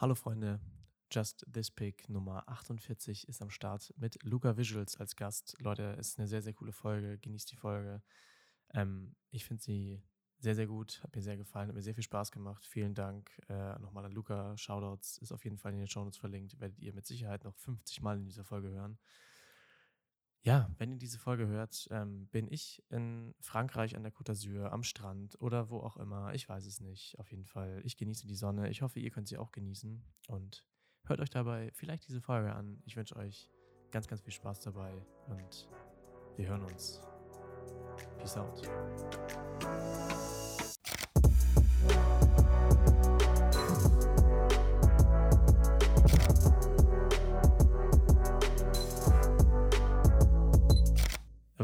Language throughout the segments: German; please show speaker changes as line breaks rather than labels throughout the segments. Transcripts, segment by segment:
Hallo Freunde, Just This Pick Nummer 48 ist am Start mit Luca Visuals als Gast. Leute, es ist eine sehr, sehr coole Folge. Genießt die Folge. Ähm, ich finde sie sehr, sehr gut. Hat mir sehr gefallen, hat mir sehr viel Spaß gemacht. Vielen Dank äh, nochmal an Luca. Shoutouts ist auf jeden Fall in den Shownotes verlinkt. Werdet ihr mit Sicherheit noch 50 Mal in dieser Folge hören. Ja, wenn ihr diese Folge hört, ähm, bin ich in Frankreich an der Côte d'Azur am Strand oder wo auch immer. Ich weiß es nicht. Auf jeden Fall. Ich genieße die Sonne. Ich hoffe, ihr könnt sie auch genießen. Und hört euch dabei vielleicht diese Folge an. Ich wünsche euch ganz, ganz viel Spaß dabei und wir hören uns. Peace out.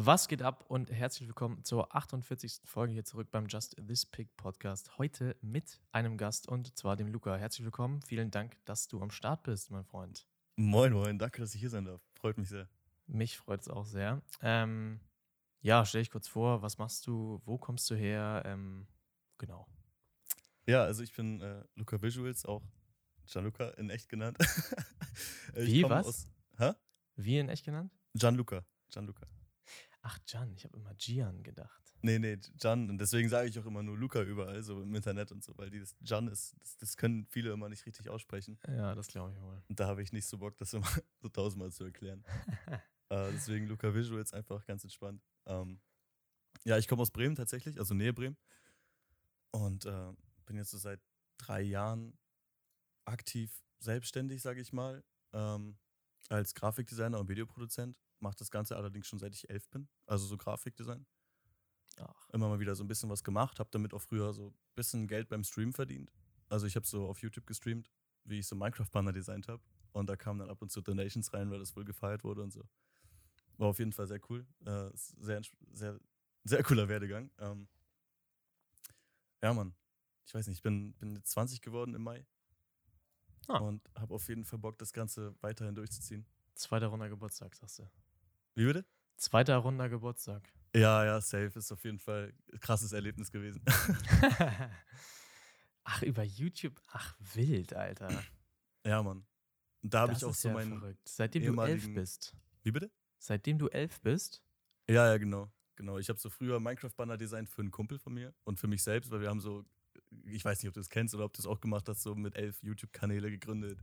Was geht ab und herzlich willkommen zur 48. Folge hier zurück beim Just This Pick Podcast. Heute mit einem Gast und zwar dem Luca. Herzlich willkommen. Vielen Dank, dass du am Start bist, mein Freund.
Moin, moin. Danke, dass ich hier sein darf. Freut mich sehr.
Mich freut es auch sehr. Ähm, ja, stell dich kurz vor. Was machst du? Wo kommst du her? Ähm, genau.
Ja, also ich bin äh, Luca Visuals, auch Gianluca in echt genannt.
Wie, was? Aus, hä? Wie in echt genannt?
Gianluca. Gianluca.
Ach, Gian, ich habe immer Gian gedacht.
Nee, nee, Gian. Und deswegen sage ich auch immer nur Luca überall, so im Internet und so, weil dieses Gian ist, das, das können viele immer nicht richtig aussprechen.
Ja, das glaube ich wohl.
Und da habe ich nicht so Bock, das immer so tausendmal zu erklären. äh, deswegen Luca Visuals einfach ganz entspannt. Ähm, ja, ich komme aus Bremen tatsächlich, also Nähe Bremen. Und äh, bin jetzt so seit drei Jahren aktiv selbstständig, sage ich mal, ähm, als Grafikdesigner und Videoproduzent mache das Ganze allerdings schon seit ich elf bin, also so Grafikdesign. Ach. Immer mal wieder so ein bisschen was gemacht, habe damit auch früher so ein bisschen Geld beim Stream verdient. Also ich habe so auf YouTube gestreamt, wie ich so Minecraft-Banner designt habe. Und da kamen dann ab und zu Donations rein, weil das wohl gefeiert wurde und so. War auf jeden Fall sehr cool. Äh, sehr, sehr, sehr cooler Werdegang. Ähm, ja, Mann. Ich weiß nicht, ich bin, bin jetzt 20 geworden im Mai. Ah. Und habe auf jeden Fall Bock, das Ganze weiterhin durchzuziehen.
Zweiter Runder Geburtstag, sagst du.
Wie bitte?
Zweiter runder Geburtstag.
Ja, ja, safe. Ist auf jeden Fall ein krasses Erlebnis gewesen.
Ach, über YouTube? Ach, wild, Alter.
Ja, Mann. Und da habe ich auch so ja meinen. Verrückt.
Seitdem du elf bist.
Wie bitte?
Seitdem du elf bist?
Ja, ja, genau. Genau. Ich habe so früher Minecraft-Banner designt für einen Kumpel von mir und für mich selbst, weil wir haben so, ich weiß nicht, ob du das kennst oder ob du es auch gemacht hast, so mit elf YouTube-Kanäle gegründet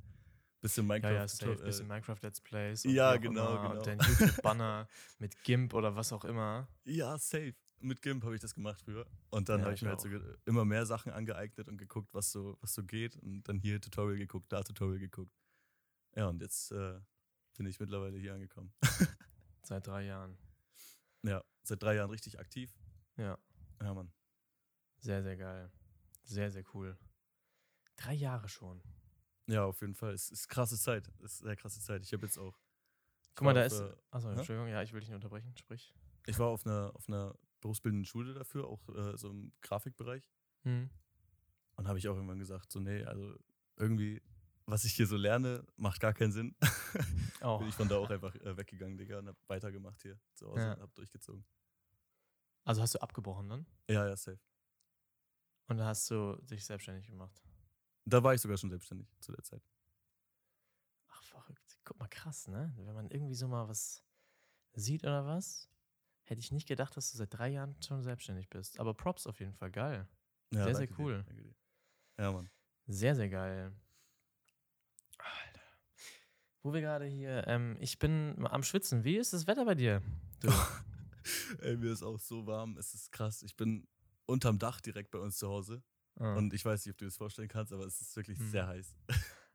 bisschen Minecraft. Ja, ja,
safe, äh, bisschen Minecraft Let's Plays.
Ja, genau, genau.
Dein YouTube-Banner mit GIMP oder was auch immer.
Ja, safe. Mit GIMP habe ich das gemacht früher. Und dann ja, habe ich, ich mir halt so immer mehr Sachen angeeignet und geguckt, was so, was so geht. Und dann hier Tutorial geguckt, da Tutorial geguckt. Ja, und jetzt äh, bin ich mittlerweile hier angekommen.
seit drei Jahren.
Ja, seit drei Jahren richtig aktiv.
Ja.
Ja, Mann.
Sehr, sehr geil. Sehr, sehr cool. Drei Jahre schon.
Ja, auf jeden Fall. Es ist krasse Zeit. Es ist sehr krasse Zeit. Ich habe jetzt auch.
Guck mal, da ist. Äh, achso, Entschuldigung, ja, ich will dich nicht unterbrechen. Sprich.
Ich war auf einer, auf einer berufsbildenden Schule dafür, auch äh, so im Grafikbereich. Mhm. Und habe ich auch irgendwann gesagt, so, nee, also irgendwie, was ich hier so lerne, macht gar keinen Sinn. oh. Bin ich von da auch einfach äh, weggegangen, Digga, und habe weitergemacht hier zu Hause ja. und habe durchgezogen.
Also hast du abgebrochen dann?
Ja, ja, safe.
Und dann hast du dich selbstständig gemacht?
Da war ich sogar schon selbstständig zu der Zeit.
Ach, verrückt. Guck mal, krass, ne? Wenn man irgendwie so mal was sieht oder was, hätte ich nicht gedacht, dass du seit drei Jahren schon selbstständig bist. Aber Props auf jeden Fall, geil. Ja, sehr, sehr cool.
Dir, dir. Ja, Mann.
Sehr, sehr geil. Alter. Wo wir gerade hier, ähm, ich bin am Schwitzen. Wie ist das Wetter bei dir?
Ey, mir ist auch so warm. Es ist krass. Ich bin unterm Dach direkt bei uns zu Hause. Ah. Und ich weiß nicht, ob du das vorstellen kannst, aber es ist wirklich hm. sehr heiß.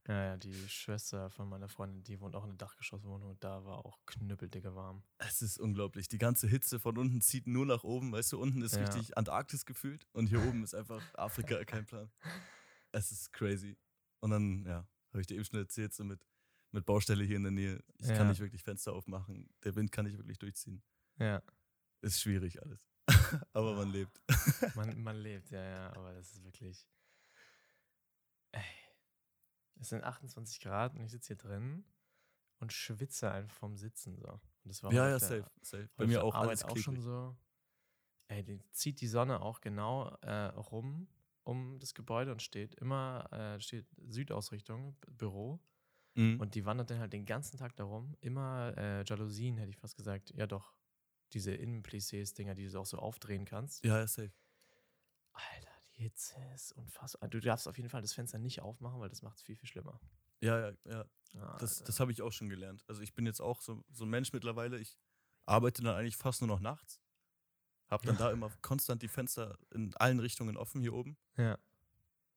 Ja, ja, die Schwester von meiner Freundin, die wohnt auch in einer Dachgeschosswohnung und da war auch knüppeldicke warm.
Es ist unglaublich. Die ganze Hitze von unten zieht nur nach oben. Weißt du, unten ist ja. richtig Antarktis gefühlt und hier oben ist einfach Afrika, kein Plan. Es ist crazy. Und dann, ja, habe ich dir eben schon erzählt, so mit, mit Baustelle hier in der Nähe. Ich ja. kann nicht wirklich Fenster aufmachen. Der Wind kann nicht wirklich durchziehen.
Ja.
Ist schwierig alles. aber man lebt.
man, man lebt, ja, ja, aber das ist wirklich. Ey. Es sind 28 Grad und ich sitze hier drin und schwitze einfach vom Sitzen so. Und
das war ja, ja, safe, safe.
Bei mir auch Arbeit alles auch schon so. Ey, die zieht die Sonne auch genau äh, rum um das Gebäude und steht immer, äh, steht Südausrichtung, Büro.
Mhm.
Und die wandert dann halt den ganzen Tag darum. Immer äh, Jalousien, hätte ich fast gesagt. Ja, doch. Diese Innenplissés-Dinger, die du auch so aufdrehen kannst.
ja, ja, safe.
Alter, die Hitze ist unfassbar. Du darfst auf jeden Fall das Fenster nicht aufmachen, weil das macht es viel, viel schlimmer.
Ja, ja, ja.
Ah,
Das,
Alter.
das habe ich auch schon gelernt. Also ich bin jetzt auch so, so ein Mensch mittlerweile. Ich arbeite dann eigentlich fast nur noch nachts. Hab dann da immer konstant die Fenster in allen Richtungen offen hier oben.
ja.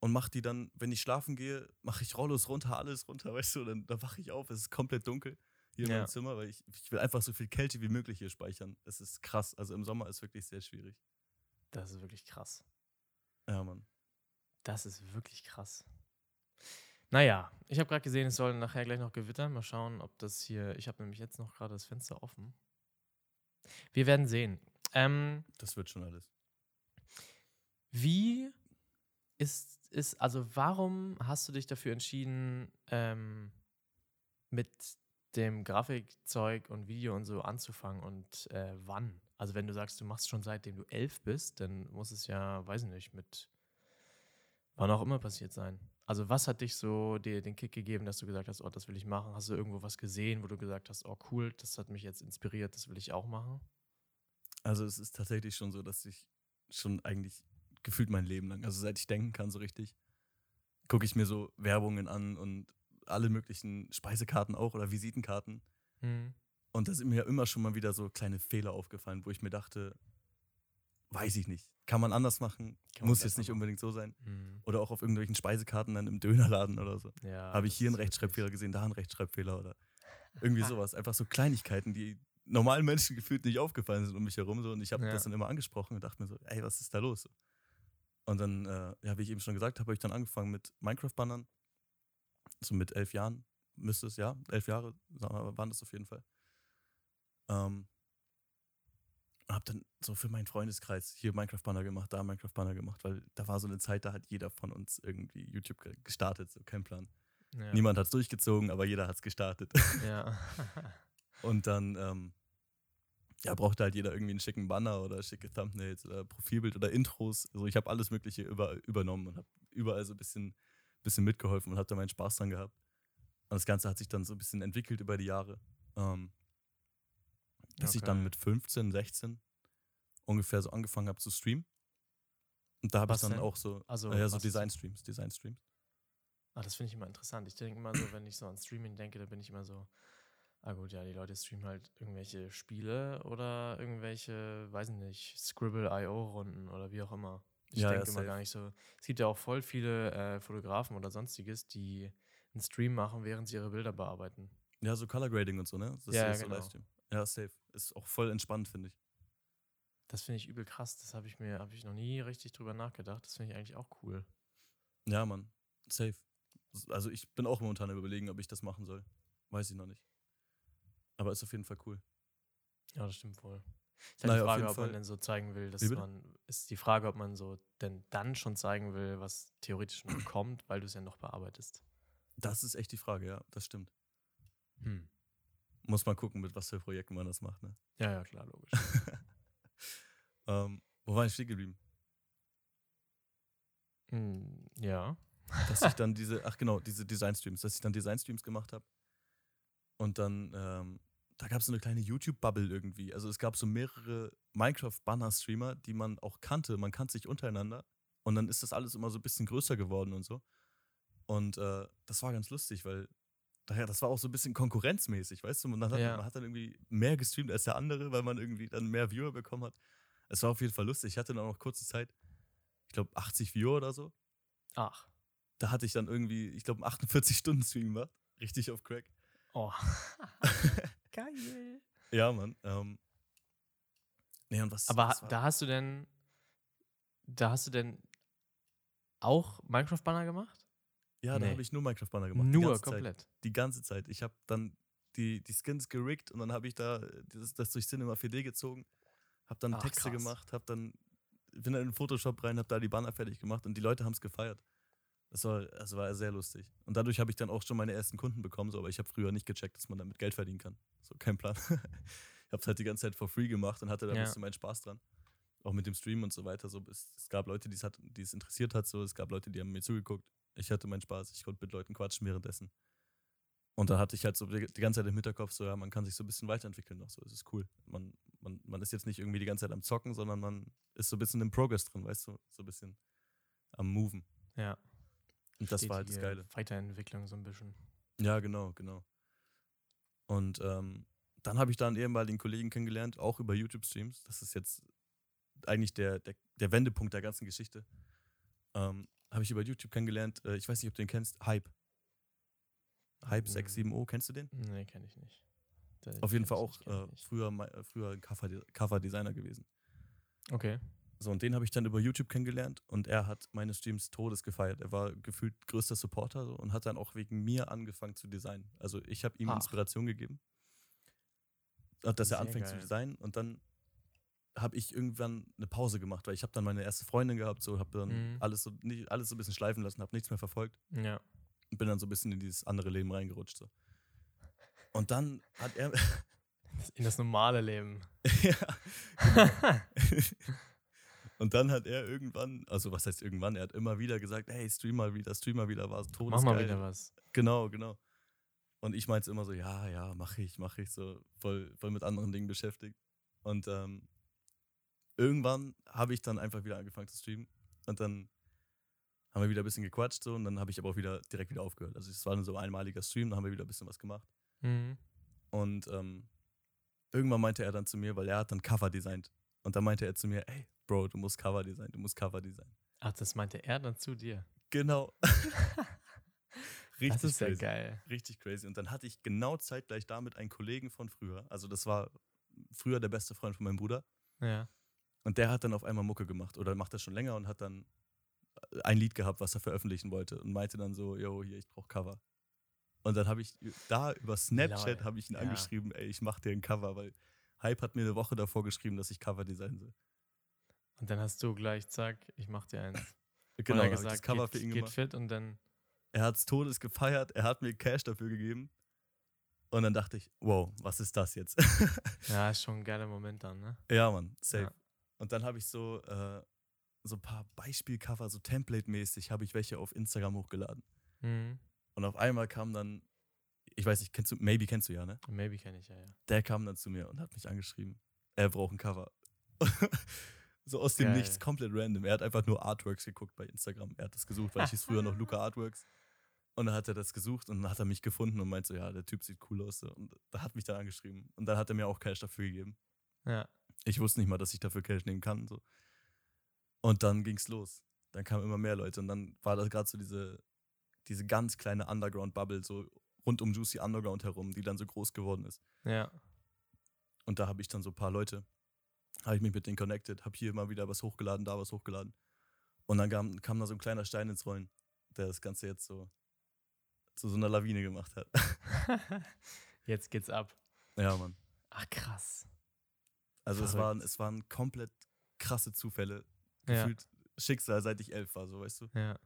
Und mach die dann, wenn ich schlafen gehe, mache ich Rollos runter, alles runter, weißt du, dann, dann wache ich auf, es ist komplett dunkel hier in
Ja.
meinem Zimmer, weil ich, ich will einfach so viel Kälte wie möglich hier speichern. Es ist krass. Also im Sommer ist wirklich sehr schwierig.
Das ist wirklich krass.
Ja, Mann.
Das ist wirklich krass. Naja, ich habe gerade gesehen, es soll nachher gleich noch gewittern. Mal schauen, ob das hier. Ich habe nämlich jetzt noch gerade das Fenster offen. Wir werden sehen. Ähm,
Das wird schon alles.
wie ist, ist, also warum hast du dich dafür entschieden, ähm, mit dem Grafikzeug und Video und so anzufangen und äh, wann? Also wenn du sagst, du machst schon seitdem du elf bist, dann muss es ja, weiß ich nicht, mit wann auch immer passiert sein. Also was hat dich so dir den Kick gegeben, dass du gesagt hast, oh, das will ich machen? Hast du irgendwo was gesehen, wo du gesagt hast, oh cool, das hat mich jetzt inspiriert, das will ich auch machen?
Also es ist tatsächlich schon so, dass ich schon eigentlich gefühlt mein Leben lang, also seit ich denken kann so richtig, gucke ich mir so Werbungen an und alle möglichen Speisekarten auch oder Visitenkarten.
Hm.
Und da sind mir immer schon mal wieder so kleine Fehler aufgefallen, wo ich mir dachte, weiß ich nicht. Kann man anders machen?
Kann
Muss jetzt nicht
machen.
unbedingt so sein.
Hm.
Oder auch auf irgendwelchen Speisekarten dann im Dönerladen oder so.
Ja,
Habe ich hier einen Rechtschreibfehler gesehen, da einen Rechtschreibfehler oder irgendwie sowas. Einfach so Kleinigkeiten, die normalen Menschen gefühlt nicht aufgefallen sind um mich herum. So. Und ich habe
Ja.
das dann immer angesprochen und dachte mir so, ey, was ist da los? Und dann, äh, ja, wie ich eben schon gesagt habe, habe ich dann angefangen mit Minecraft-Bannern. So mit elf Jahren müsste es, ja, elf Jahre waren das auf jeden Fall. Ähm, und habe dann so für meinen Freundeskreis hier Minecraft-Banner gemacht, da Minecraft-Banner gemacht, weil da war so eine Zeit, da hat jeder von uns irgendwie YouTube ge- gestartet, so kein Plan.
Ja.
Niemand hat es durchgezogen, aber jeder hat es gestartet.
Ja.
Und dann ähm, ja, brauchte halt jeder irgendwie einen schicken Banner oder schicke Thumbnails oder Profilbild oder Intros. Also ich habe alles Mögliche über, übernommen und habe überall so ein bisschen, bisschen mitgeholfen und habe da meinen Spaß dran gehabt. Und das Ganze hat sich dann so ein bisschen entwickelt über die Jahre. Ähm, bis ich dann
Okay.
mit 15, 16 ungefähr so angefangen habe zu streamen. Und da habe ich dann
denn?
auch so,
Also,
äh, ja, so Design-Streams, Design-Streams.
Ah, das finde ich immer interessant. Ich denke immer so, wenn ich so an Streaming denke, da bin ich immer so, ah gut, ja, die Leute streamen halt irgendwelche Spiele oder irgendwelche, weiß ich nicht, Scribble.io-Runden oder wie auch immer. Ich
Ja, ja,
denke immer
safe.
gar nicht so. Es gibt ja auch voll viele äh, Fotografen oder sonstiges, die einen Stream machen, während sie ihre Bilder bearbeiten.
Ja, so Color Grading und so, ne? Das
Ja,
ist
ja,
so
genau.
Livestream. Ja, safe. Ist auch voll entspannt, finde ich.
Das finde ich übel krass. Das habe ich mir, habe ich noch nie richtig drüber nachgedacht. Das finde ich eigentlich auch cool.
Ja, Mann. Safe. Also ich bin auch momentan überlegen, ob ich das machen soll. Weiß ich noch nicht. Aber ist auf jeden Fall cool.
Ja, das stimmt wohl. Ist halt
Naja,
die Frage, ob man
Fall.
denn so zeigen will, dass man, ist die Frage, ob man so denn dann schon zeigen will, was theoretisch noch kommt, weil du es ja noch bearbeitest.
Das ist echt die Frage, ja, das stimmt.
Hm.
Muss man gucken, mit was für Projekten man das macht, ne?
Ja, ja, klar, logisch.
ähm, wo war ich stehen geblieben?
hm, ja.
Dass ich dann diese, ach genau, diese Design-Streams, dass ich dann Design-Streams gemacht habe. Und dann, ähm, da gab es so eine kleine YouTube-Bubble irgendwie. Also es gab so mehrere Minecraft-Banner-Streamer, die man auch kannte. Man kannte sich untereinander. Und dann ist das alles immer so ein bisschen größer geworden und so. Und äh, das war ganz lustig, weil daher, das war auch so ein bisschen konkurrenzmäßig, weißt du? Dann hat,
Ja.
man hat dann irgendwie mehr gestreamt als der andere, weil man irgendwie dann mehr Viewer bekommen hat. Es war auf jeden Fall lustig. Ich hatte dann auch noch kurze Zeit, ich glaube 80 Viewer oder so.
Ach.
Da hatte ich dann irgendwie, ich glaube, 48-Stunden-Stream gemacht. Richtig auf Crack.
Oh. Geil.
Ja, Mann. Ähm, nee, und was,
Aber
was
da hast du denn, da hast du denn auch Minecraft-Banner gemacht?
Ja, da
nee.
habe ich nur Minecraft-Banner gemacht. die
Nur
Zeit.
komplett.
Die ganze Zeit. Ich habe dann die, die Skins gerickt und dann habe ich da das, das durch Cinema 4D gezogen. Habe dann
Ach,
Texte
krass.
gemacht, habe dann, bin dann in den Photoshop rein, habe da die Banner fertig gemacht und die Leute haben es gefeiert. Das war, das war sehr lustig. Und dadurch habe ich dann auch schon meine ersten Kunden bekommen, so, aber ich habe früher nicht gecheckt, dass man damit Geld verdienen kann. So, kein Plan. ich habe es halt die ganze Zeit for free gemacht und hatte da ein
Ja.
bisschen meinen Spaß dran. auch mit dem Stream und so weiter. So, es, es gab Leute, die es, hat, die es interessiert hat, so, es gab Leute, die haben mir zugeguckt. Ich hatte meinen Spaß, ich konnte mit Leuten quatschen währenddessen. Und da hatte ich halt so die, die ganze Zeit im Hinterkopf, so, ja, man kann sich so ein bisschen weiterentwickeln noch, so, es ist cool. Man, man, man ist jetzt nicht irgendwie die ganze Zeit am Zocken, sondern man ist so ein bisschen im Progress drin, weißt du, so ein bisschen am Moven.
Ja.
Und das war halt das
Stetige
Geile.
Weiterentwicklung so ein bisschen.
Ja, genau, genau. Und ähm, dann habe ich da einen ehemaligen Kollegen kennengelernt, auch über YouTube-Streams. Das ist jetzt eigentlich der, der, der Wendepunkt der ganzen Geschichte. Ähm, habe ich über YouTube kennengelernt. Äh, ich weiß nicht, ob du den kennst. Hype. Hype
Mhm.
67O, kennst du den?
Nee, kenne ich nicht. Den
Auf jeden Fall auch äh,
nicht.
früher, äh, früher Cover-Designer gewesen.
Okay.
So, und den habe ich dann über YouTube kennengelernt und er hat meine Streams todes gefeiert. Er war gefühlt größter Supporter so, und hat dann auch wegen mir angefangen zu designen. Also ich habe ihm
Ach.
Inspiration gegeben, äh, dass er
Sehr
anfängt zu
geil.
designen und dann habe ich irgendwann eine Pause gemacht, weil ich habe dann meine erste Freundin gehabt, so habe dann
Mhm.
alles so nicht, alles so ein bisschen schleifen lassen, habe nichts mehr verfolgt
Ja.
und bin dann so ein bisschen in dieses andere Leben reingerutscht. So. Und dann hat er
In das normale Leben.
ja, Und dann hat er irgendwann, also was heißt irgendwann, er hat immer wieder gesagt, hey, stream mal wieder, stream mal wieder, war es
Mach
todesgeil.
mal wieder was.
Genau, genau. Und ich meinte immer so, ja, ja, mache ich, mache ich, so voll, voll mit anderen Dingen beschäftigt. Und ähm, irgendwann habe ich dann einfach wieder angefangen zu streamen. Und dann haben wir wieder ein bisschen gequatscht so und dann habe ich aber auch wieder direkt wieder aufgehört. Also es war nur so ein einmaliger Stream, dann haben wir wieder ein bisschen was gemacht.
Mhm.
Und ähm, irgendwann meinte er dann zu mir, weil er hat dann Cover designt. Und dann meinte er zu mir, ey, Bro, du musst Cover designen, du musst Cover designen.
Ach, das meinte er dann zu dir.
Genau. Richtig
das ist ja
crazy.
geil.
Richtig crazy. Und dann hatte ich genau zeitgleich damit einen Kollegen von früher. Also das war früher der beste Freund von meinem Bruder.
Ja.
Und der hat dann auf einmal Mucke gemacht oder macht das schon länger und hat dann ein Lied gehabt, was er veröffentlichen wollte und meinte dann so, yo, hier, ich brauche Cover. Und dann habe ich da über Snapchat habe ich ihn
Ja.
angeschrieben, ey, ich mach dir ein Cover, weil Hype hat mir eine Woche davor geschrieben, dass ich Cover designen soll.
Und dann hast du gleich, zack, ich mach dir eins.
Genau, ich
gesagt,
das Cover
geht,
für ihn
geht
gemacht.
fit und dann,
Er hat's todes gefeiert, er hat mir Cash dafür gegeben. Und dann dachte ich, wow, was ist das jetzt?
ja, ist schon ein geiler Moment dann, ne?
Ja, Mann, safe.
Ja.
Und dann habe ich so, äh, so ein paar Beispielcover, so Template-mäßig, habe ich welche auf Instagram hochgeladen.
Mhm.
Und auf einmal kam dann, ich weiß nicht, kennst du, maybe kennst du ja, ne?
Maybe kenne ich ja, ja.
Der kam dann zu mir und hat mich angeschrieben, er braucht ein Cover. so aus dem
Geil.
Nichts, komplett random. Er hat einfach nur Artworks geguckt bei Instagram. Er hat das gesucht, weil ich hieß früher noch Luca Artworks. Und dann hat er das gesucht und dann hat er mich gefunden und meinte so, ja, der Typ sieht cool aus. So. Und da hat mich dann angeschrieben. Und dann hat er mir auch Cash dafür gegeben.
Ja.
Ich wusste nicht mal, dass ich dafür Cash nehmen kann. So. Und dann ging's los. Dann kamen immer mehr Leute und dann war das gerade so diese, diese ganz kleine Underground-Bubble, so rund um Juicy Underground herum, die dann so groß geworden ist.
Ja.
Und da habe ich dann so ein paar Leute, habe ich mich mit denen connected, habe hier mal wieder was hochgeladen, da was hochgeladen. Und dann kam, kam da so ein kleiner Stein ins Rollen, der das Ganze jetzt so zu so einer Lawine gemacht hat.
Jetzt geht's ab.
ja, Mann.
Ach, krass.
Also es waren, es waren komplett krasse Zufälle.
Ja.
Gefühlt Schicksal, seit ich elf war, so weißt du.
Ja.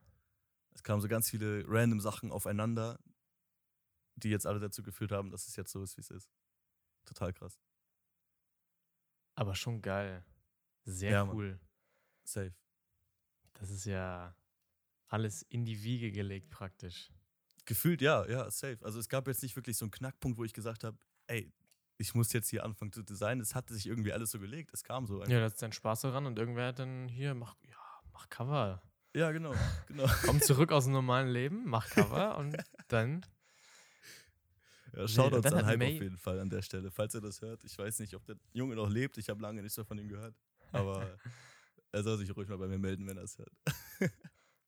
Es kamen so ganz viele random Sachen aufeinander, die jetzt alle dazu geführt haben, dass es jetzt so ist, wie es ist. Total krass.
Aber schon geil. Sehr
Ja, Mann.
cool.
Safe.
Das ist ja alles in die Wiege gelegt praktisch.
Gefühlt ja, ja, safe. Also es gab jetzt nicht wirklich so einen Knackpunkt, wo ich gesagt habe, ey, ich muss jetzt hier anfangen zu designen. Es hatte sich irgendwie alles so gelegt. Es kam so. einfach.
Ja, da ist dein Spaß daran und irgendwer hat dann hier, mach, ja, mach Cover.
Ja, genau, genau.
Komm zurück aus dem normalen Leben, mach Cover und dann.
Ja, Shoutouts
dann
an
hat
Hype
May-
auf jeden Fall an der Stelle, falls er das hört. Ich weiß nicht, ob der Junge noch lebt. Ich habe lange nichts mehr von ihm gehört. Aber er soll sich ruhig mal bei mir melden, wenn er es hört.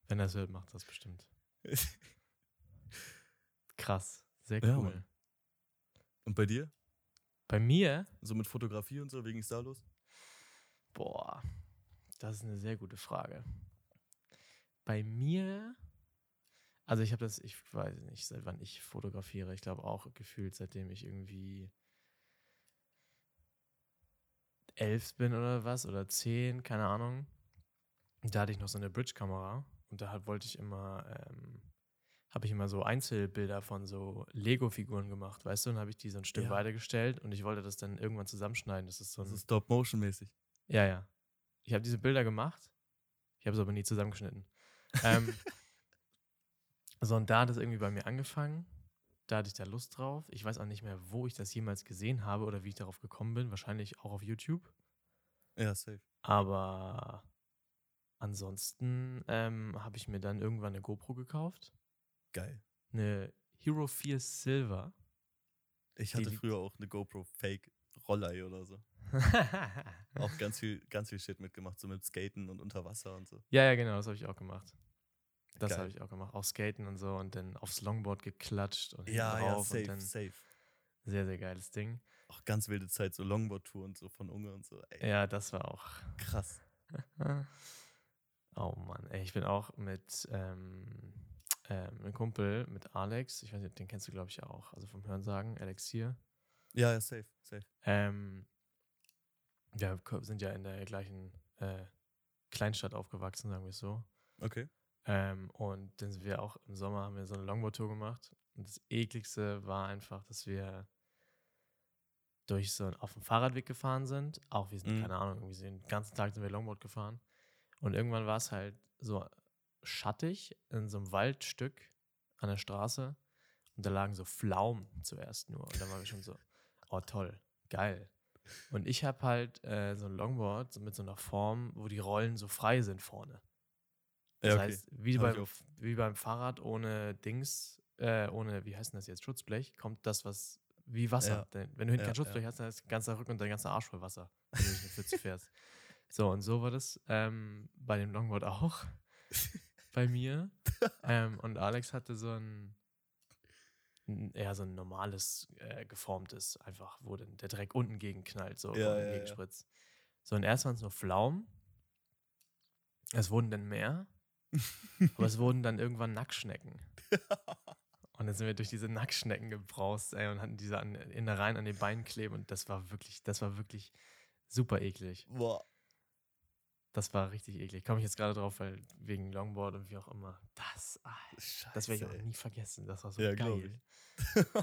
Wenn er es hört, macht das bestimmt. Krass. Sehr
Ja,
cool.
Mann. Und bei dir?
Bei mir,
So mit Fotografie und so, wegen ist da los?
boah, das ist eine sehr gute Frage. Bei mir, also ich habe das, ich weiß nicht, seit wann ich fotografiere. Ich glaube auch gefühlt, seitdem ich irgendwie elf bin oder was, oder zehn, keine Ahnung. Da hatte ich noch so eine Bridge-Kamera und da halt wollte ich immer, ähm, habe ich immer so Einzelbilder von so Lego-Figuren gemacht, weißt du? Und habe ich die so ein Stück
Ja.
weitergestellt und ich wollte das dann irgendwann zusammenschneiden. Das ist so
ist Stop-Motion-mäßig.
ja, ja. ich habe diese Bilder gemacht. Ich habe es aber nie zusammengeschnitten. ähm, so, und da hat es irgendwie bei mir angefangen. Da hatte ich da Lust drauf. Ich weiß auch nicht mehr, wo ich das jemals gesehen habe oder wie ich darauf gekommen bin. Wahrscheinlich auch auf YouTube.
Ja, safe.
Aber ansonsten ähm, habe ich mir dann irgendwann eine GoPro gekauft.
Geil.
Eine Hero 4 Silver.
Ich hatte früher auch eine GoPro Fake Rollei oder so. Auch ganz viel, ganz viel Shit mitgemacht, so mit Skaten und unter Wasser und so.
ja, ja, genau, das habe ich auch gemacht. Das habe ich auch gemacht. Auch Skaten und so und dann aufs Longboard geklatscht und
Ja, ja,
drauf und
safe,
dann
safe.
sehr, sehr geiles Ding.
Auch ganz wilde Zeit, so Longboard-Tour und so von Unge und so. Ey,
Ja, das war auch.
krass.
Oh Mann, ey, ich bin auch mit ähm, ähm, einem Kumpel, mit Alex, ich weiß nicht, den kennst du, glaube ich, auch, also vom Hörensagen, Alex hier.
Ja, ja, safe, safe.
Ähm, wir sind ja in der gleichen äh, Kleinstadt aufgewachsen, sagen wir es so.
Okay.
Ähm, und dann sind wir auch im Sommer haben wir so eine Longboard-Tour gemacht. Und das ekligste war einfach, dass wir durch so ein, auf dem Fahrradweg gefahren sind. Auch wir sind,
Mhm.
keine Ahnung, irgendwie den ganzen Tag sind wir Longboard gefahren. Und irgendwann war es halt so schattig in so einem Waldstück an der Straße. Und da lagen so Pflaumen zuerst nur. Und dann waren wir schon so, oh toll, geil. Und ich habe halt äh, so ein Longboard mit so einer Form, wo die Rollen so frei sind vorne. Das
Ja, okay.
heißt, wie beim, wie beim Fahrrad ohne Dings, äh, ohne, wie heißt denn das jetzt, Schutzblech, kommt das, was wie Wasser.
Ja.
Denn wenn du hinten
Ja,
kein Schutzblech hast, dann ist dein ganzer Rücken und dein ganzer Arsch voll Wasser, wenn du durch eine Pfütze fährst. So, und so war das ähm, bei dem Longboard auch bei mir. ähm, und Alex hatte so ein, eher so ein normales, äh, geformtes, einfach, wo dann der Dreck unten gegenknallt, so
Ja,
unten
ja, ja.
gegenspritzt. So, und erst waren es nur Pflaumen. Es wurden dann mehr. aber es wurden dann irgendwann Nacktschnecken. Und dann sind wir durch diese Nacktschnecken gebraust, ey, und hatten diese an, Innereien an den Beinen kleben. Und das war wirklich, das war wirklich super eklig.
Boah.
Das war richtig eklig. Komme ich jetzt gerade drauf, weil wegen Longboard und wie auch immer. Das, ah,
Scheiße.
das werde ich auch nie vergessen. Das war so
Ja,
geil.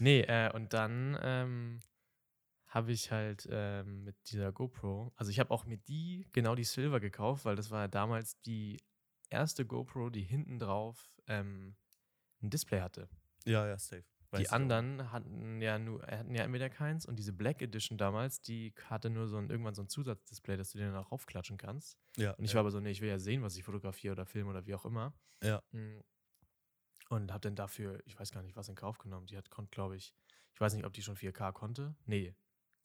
Nee, äh, und dann ähm, habe ich halt ähm, mit dieser GoPro, also ich habe auch mir die, genau die Silver gekauft, weil das war ja damals die erste GoPro, die hinten drauf ähm, ein Display hatte.
ja, ja, safe. Weiß
die
ich auch.
anderen hatten ja nur, hatten ja entweder keins und diese Black Edition damals, die hatte nur so ein, irgendwann so ein Zusatzdisplay, dass du den dann auch raufklatschen kannst.
Ja,
Und ich
ja.
war aber so, nee, ich will ja sehen, was ich fotografiere oder filme oder wie auch immer.
Ja.
Mm. Und habe dann dafür, ich weiß gar nicht, was in Kauf genommen. Die hat, konnte, glaube ich, ich weiß nicht, ob die schon 4K konnte. Nee.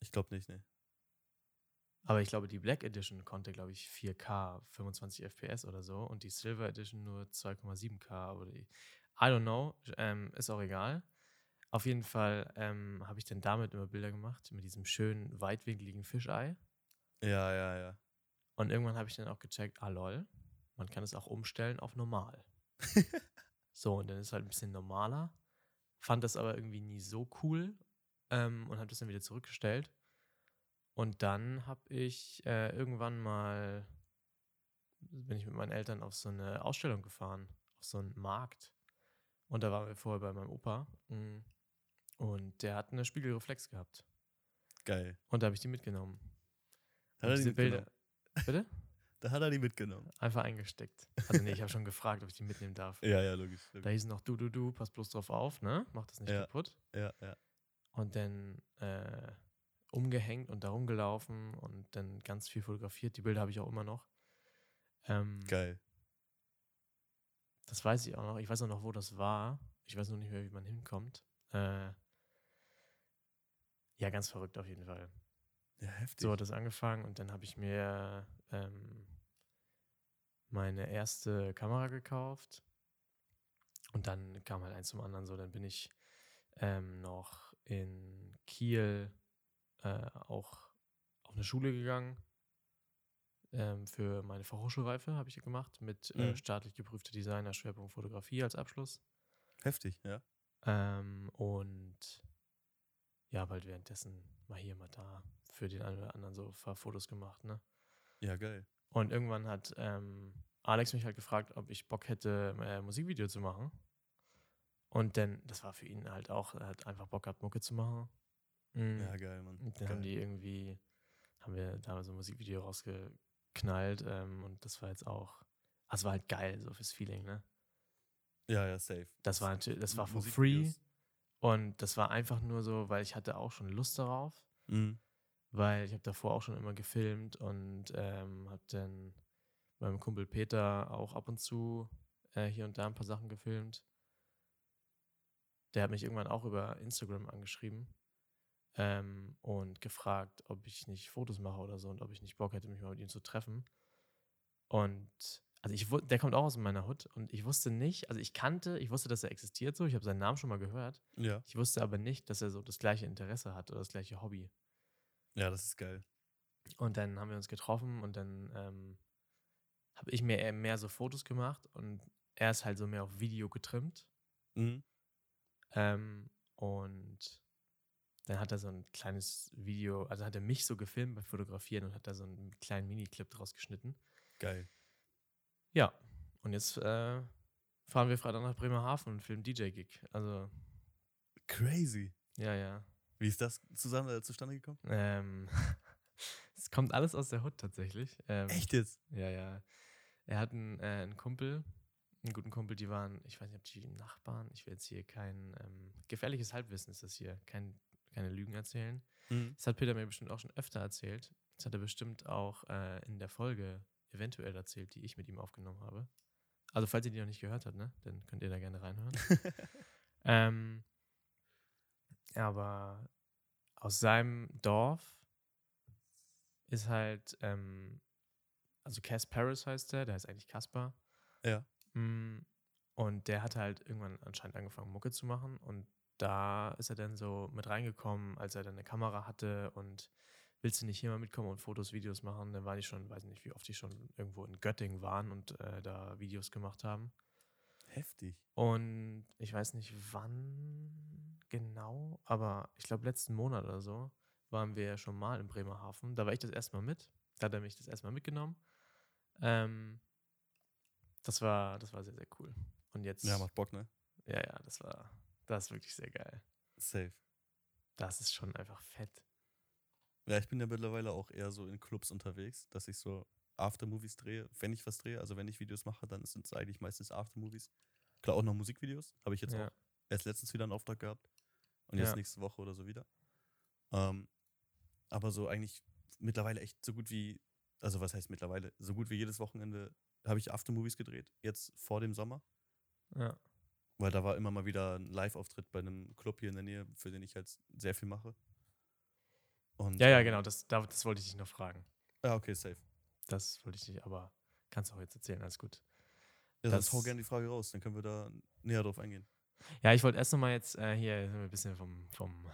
Ich glaube nicht, ne.
Aber ich glaube, die Black Edition konnte, glaube ich, 4K, 25 FPS oder so. Und die Silver Edition nur 2,7K. Oder die, I don't know. Ähm, ist auch egal. Auf jeden Fall ähm, habe ich dann damit immer Bilder gemacht, mit diesem schönen, weitwinkligen Fischei.
Ja, ja, ja.
Und irgendwann habe ich dann auch gecheckt, ah lol, man kann es auch umstellen auf normal. so, und dann ist es halt ein bisschen normaler. Fand das aber irgendwie nie so cool ähm, und habe das dann wieder zurückgestellt. Und dann habe ich äh, irgendwann mal, bin ich mit meinen Eltern auf so eine Ausstellung gefahren, auf so einen Markt. Und da waren wir vorher bei meinem Opa. mm, Und der hat eine Spiegelreflex gehabt.
Geil.
Und da habe ich die mitgenommen.
Hat er die
diese
mitgenommen?
Bilder. Bitte?
Da hat er die mitgenommen.
Einfach eingesteckt. Also nee, ich habe schon gefragt, ob ich die mitnehmen darf.
Ja, ja, logisch.
Da
logisch.
hieß noch du, du, du, pass bloß drauf auf, ne? Mach das nicht
Ja.
kaputt.
Ja, ja.
Und dann äh, umgehängt und da rumgelaufen und dann ganz viel fotografiert. Die Bilder habe ich auch immer noch. Ähm,
Geil.
das weiß ich auch noch. Ich weiß auch noch, wo das war. Ich weiß nur nicht mehr, wie man hinkommt. Äh, ja, ganz verrückt auf jeden Fall.
Ja, heftig.
So hat das angefangen und dann habe ich mir ähm, meine erste Kamera gekauft und dann kam halt eins zum anderen so. Dann bin ich ähm, noch in Kiel äh, auch auf eine Schule gegangen. Ähm, für meine Fachhochschulreife habe ich gemacht mit äh,
Mhm.
staatlich geprüfter Designer, Schwerpunkt Fotografie als Abschluss.
Heftig, ja.
Ähm, und ja, habe halt währenddessen mal hier, mal da für den einen oder anderen so ein paar Fotos gemacht, ne?
Ja, geil.
Und irgendwann hat ähm, Alex mich halt gefragt, ob ich Bock hätte, äh, Musikvideo zu machen. Und dann, das war für ihn halt auch, er hat einfach Bock gehabt, Mucke zu machen. Mhm.
Ja, geil, Mann.
Und dann
geil.
haben die irgendwie, haben wir da so ein Musikvideo rausge knallt. Ähm, und das war jetzt auch, das war halt geil, so fürs Feeling, ne?
Ja, ja, safe.
Das war natürlich, das war for free. Und das war einfach nur so, weil ich hatte auch schon Lust darauf.
Mhm.
Weil ich habe davor auch schon immer gefilmt und ähm, habe dann meinem Kumpel Peter auch ab und zu äh, hier und da ein paar Sachen gefilmt. Der hat mich irgendwann auch über Instagram angeschrieben ähm, und gefragt, ob ich nicht Fotos mache oder so und ob ich nicht Bock hätte, mich mal mit ihm zu treffen. Und also ich der kommt auch aus meiner Hut und ich wusste nicht, also ich kannte, ich wusste, dass er existiert so, ich habe seinen Namen schon mal gehört.
Ja.
Ich wusste aber nicht, dass er so das gleiche Interesse hat oder das gleiche Hobby.
Ja, das ist geil.
Und dann haben wir uns getroffen und dann ähm, habe ich mir eher mehr so Fotos gemacht und er ist halt so mehr auf Video getrimmt.
Mhm.
Ähm, und dann hat er so ein kleines Video, also hat er mich so gefilmt beim Fotografieren und hat da so einen kleinen Miniclip draus geschnitten.
Geil.
Ja, und jetzt äh, fahren wir Freitag nach Bremerhaven und filmen DJ-Gig. Also.
Crazy.
Ja, ja.
Wie ist das zusammen, äh, zustande gekommen?
Ähm, es kommt alles aus der Hut tatsächlich. Ähm,
Echt jetzt?
Ja, ja. Er hat einen, äh, einen Kumpel, einen guten Kumpel, die waren, ich weiß nicht, ob die Nachbarn, ich will jetzt hier kein ähm, gefährliches Halbwissen ist das hier, kein, keine Lügen erzählen.
Mhm.
Das hat Peter mir bestimmt auch schon öfter erzählt. Das hat er bestimmt auch äh, in der Folge eventuell erzählt, die ich mit ihm aufgenommen habe. Also falls ihr die noch nicht gehört habt, ne, dann könnt ihr da gerne reinhören. ähm, aber aus seinem Dorf ist halt, ähm, also Cass Paris heißt der, der heißt eigentlich Kaspar.
Ja.
Mm, und der hat halt irgendwann anscheinend angefangen, Mucke zu machen. Und da ist er dann so mit reingekommen, als er dann eine Kamera hatte und willst du nicht hier mal mitkommen und Fotos, Videos machen? Dann waren die schon, weiß nicht, wie oft die schon irgendwo in Göttingen waren und äh, da Videos gemacht haben.
Heftig.
Und ich weiß nicht wann genau, aber ich glaube letzten Monat oder so waren wir ja schon mal in Bremerhaven. Da war ich das erste Mal mit. Da hat er mich das erste Mal mitgenommen. Ähm, das war, das war sehr, sehr cool. Und jetzt.
Ja, macht Bock, ne?
Ja, ja, das war, das ist wirklich sehr geil.
Safe.
Das ist schon einfach fett.
Ja, ich bin ja mittlerweile auch eher so in Clubs unterwegs, dass ich so Aftermovies drehe. Wenn ich was drehe, also wenn ich Videos mache, dann sind es eigentlich meistens Aftermovies. Klar, auch noch Musikvideos. Habe ich jetzt
Ja.
auch erst letztens wieder einen Auftrag gehabt. Und jetzt
Ja.
nächste Woche oder so wieder. Ähm, aber so eigentlich mittlerweile echt so gut wie, also was heißt mittlerweile, so gut wie jedes Wochenende habe ich Aftermovies gedreht, jetzt vor dem Sommer.
Ja.
Weil da war immer mal wieder ein Live-Auftritt bei einem Club hier in der Nähe, für den ich halt sehr viel mache. Und,
Ja, ja,
ähm,
genau, das, da- das wollte ich dich noch fragen.
Ja, okay, safe.
Das wollte ich nicht, aber kannst du auch jetzt erzählen, alles gut.
Ja,
Das-
sonst hau gerne die Frage raus, dann können wir da näher drauf eingehen.
Ja, ich wollte erst noch mal jetzt äh, hier sind wir ein bisschen vom, vom,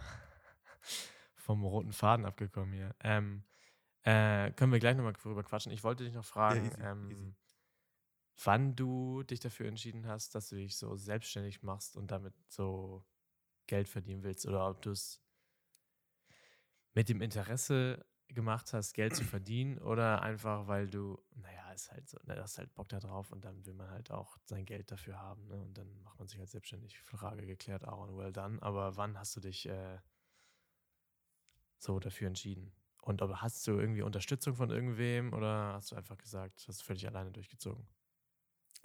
vom roten Faden abgekommen hier. Ähm, äh, können wir gleich noch mal drüber quatschen. Ich wollte dich noch fragen,
easy,
ähm,
easy.
Wann du dich dafür entschieden hast, dass du dich so selbstständig machst und damit so Geld verdienen willst oder ob du es mit dem Interesse gemacht hast, Geld zu verdienen oder einfach, weil du, naja, ist halt so, ne, hast halt Bock da drauf und dann will man halt auch sein Geld dafür haben, ne? Und dann macht man sich halt selbstständig. Frage geklärt, Aaron, well done. Aber wann hast du dich äh, so dafür entschieden? Und ob, hast du irgendwie Unterstützung von irgendwem oder hast du einfach gesagt, hast du völlig alleine durchgezogen?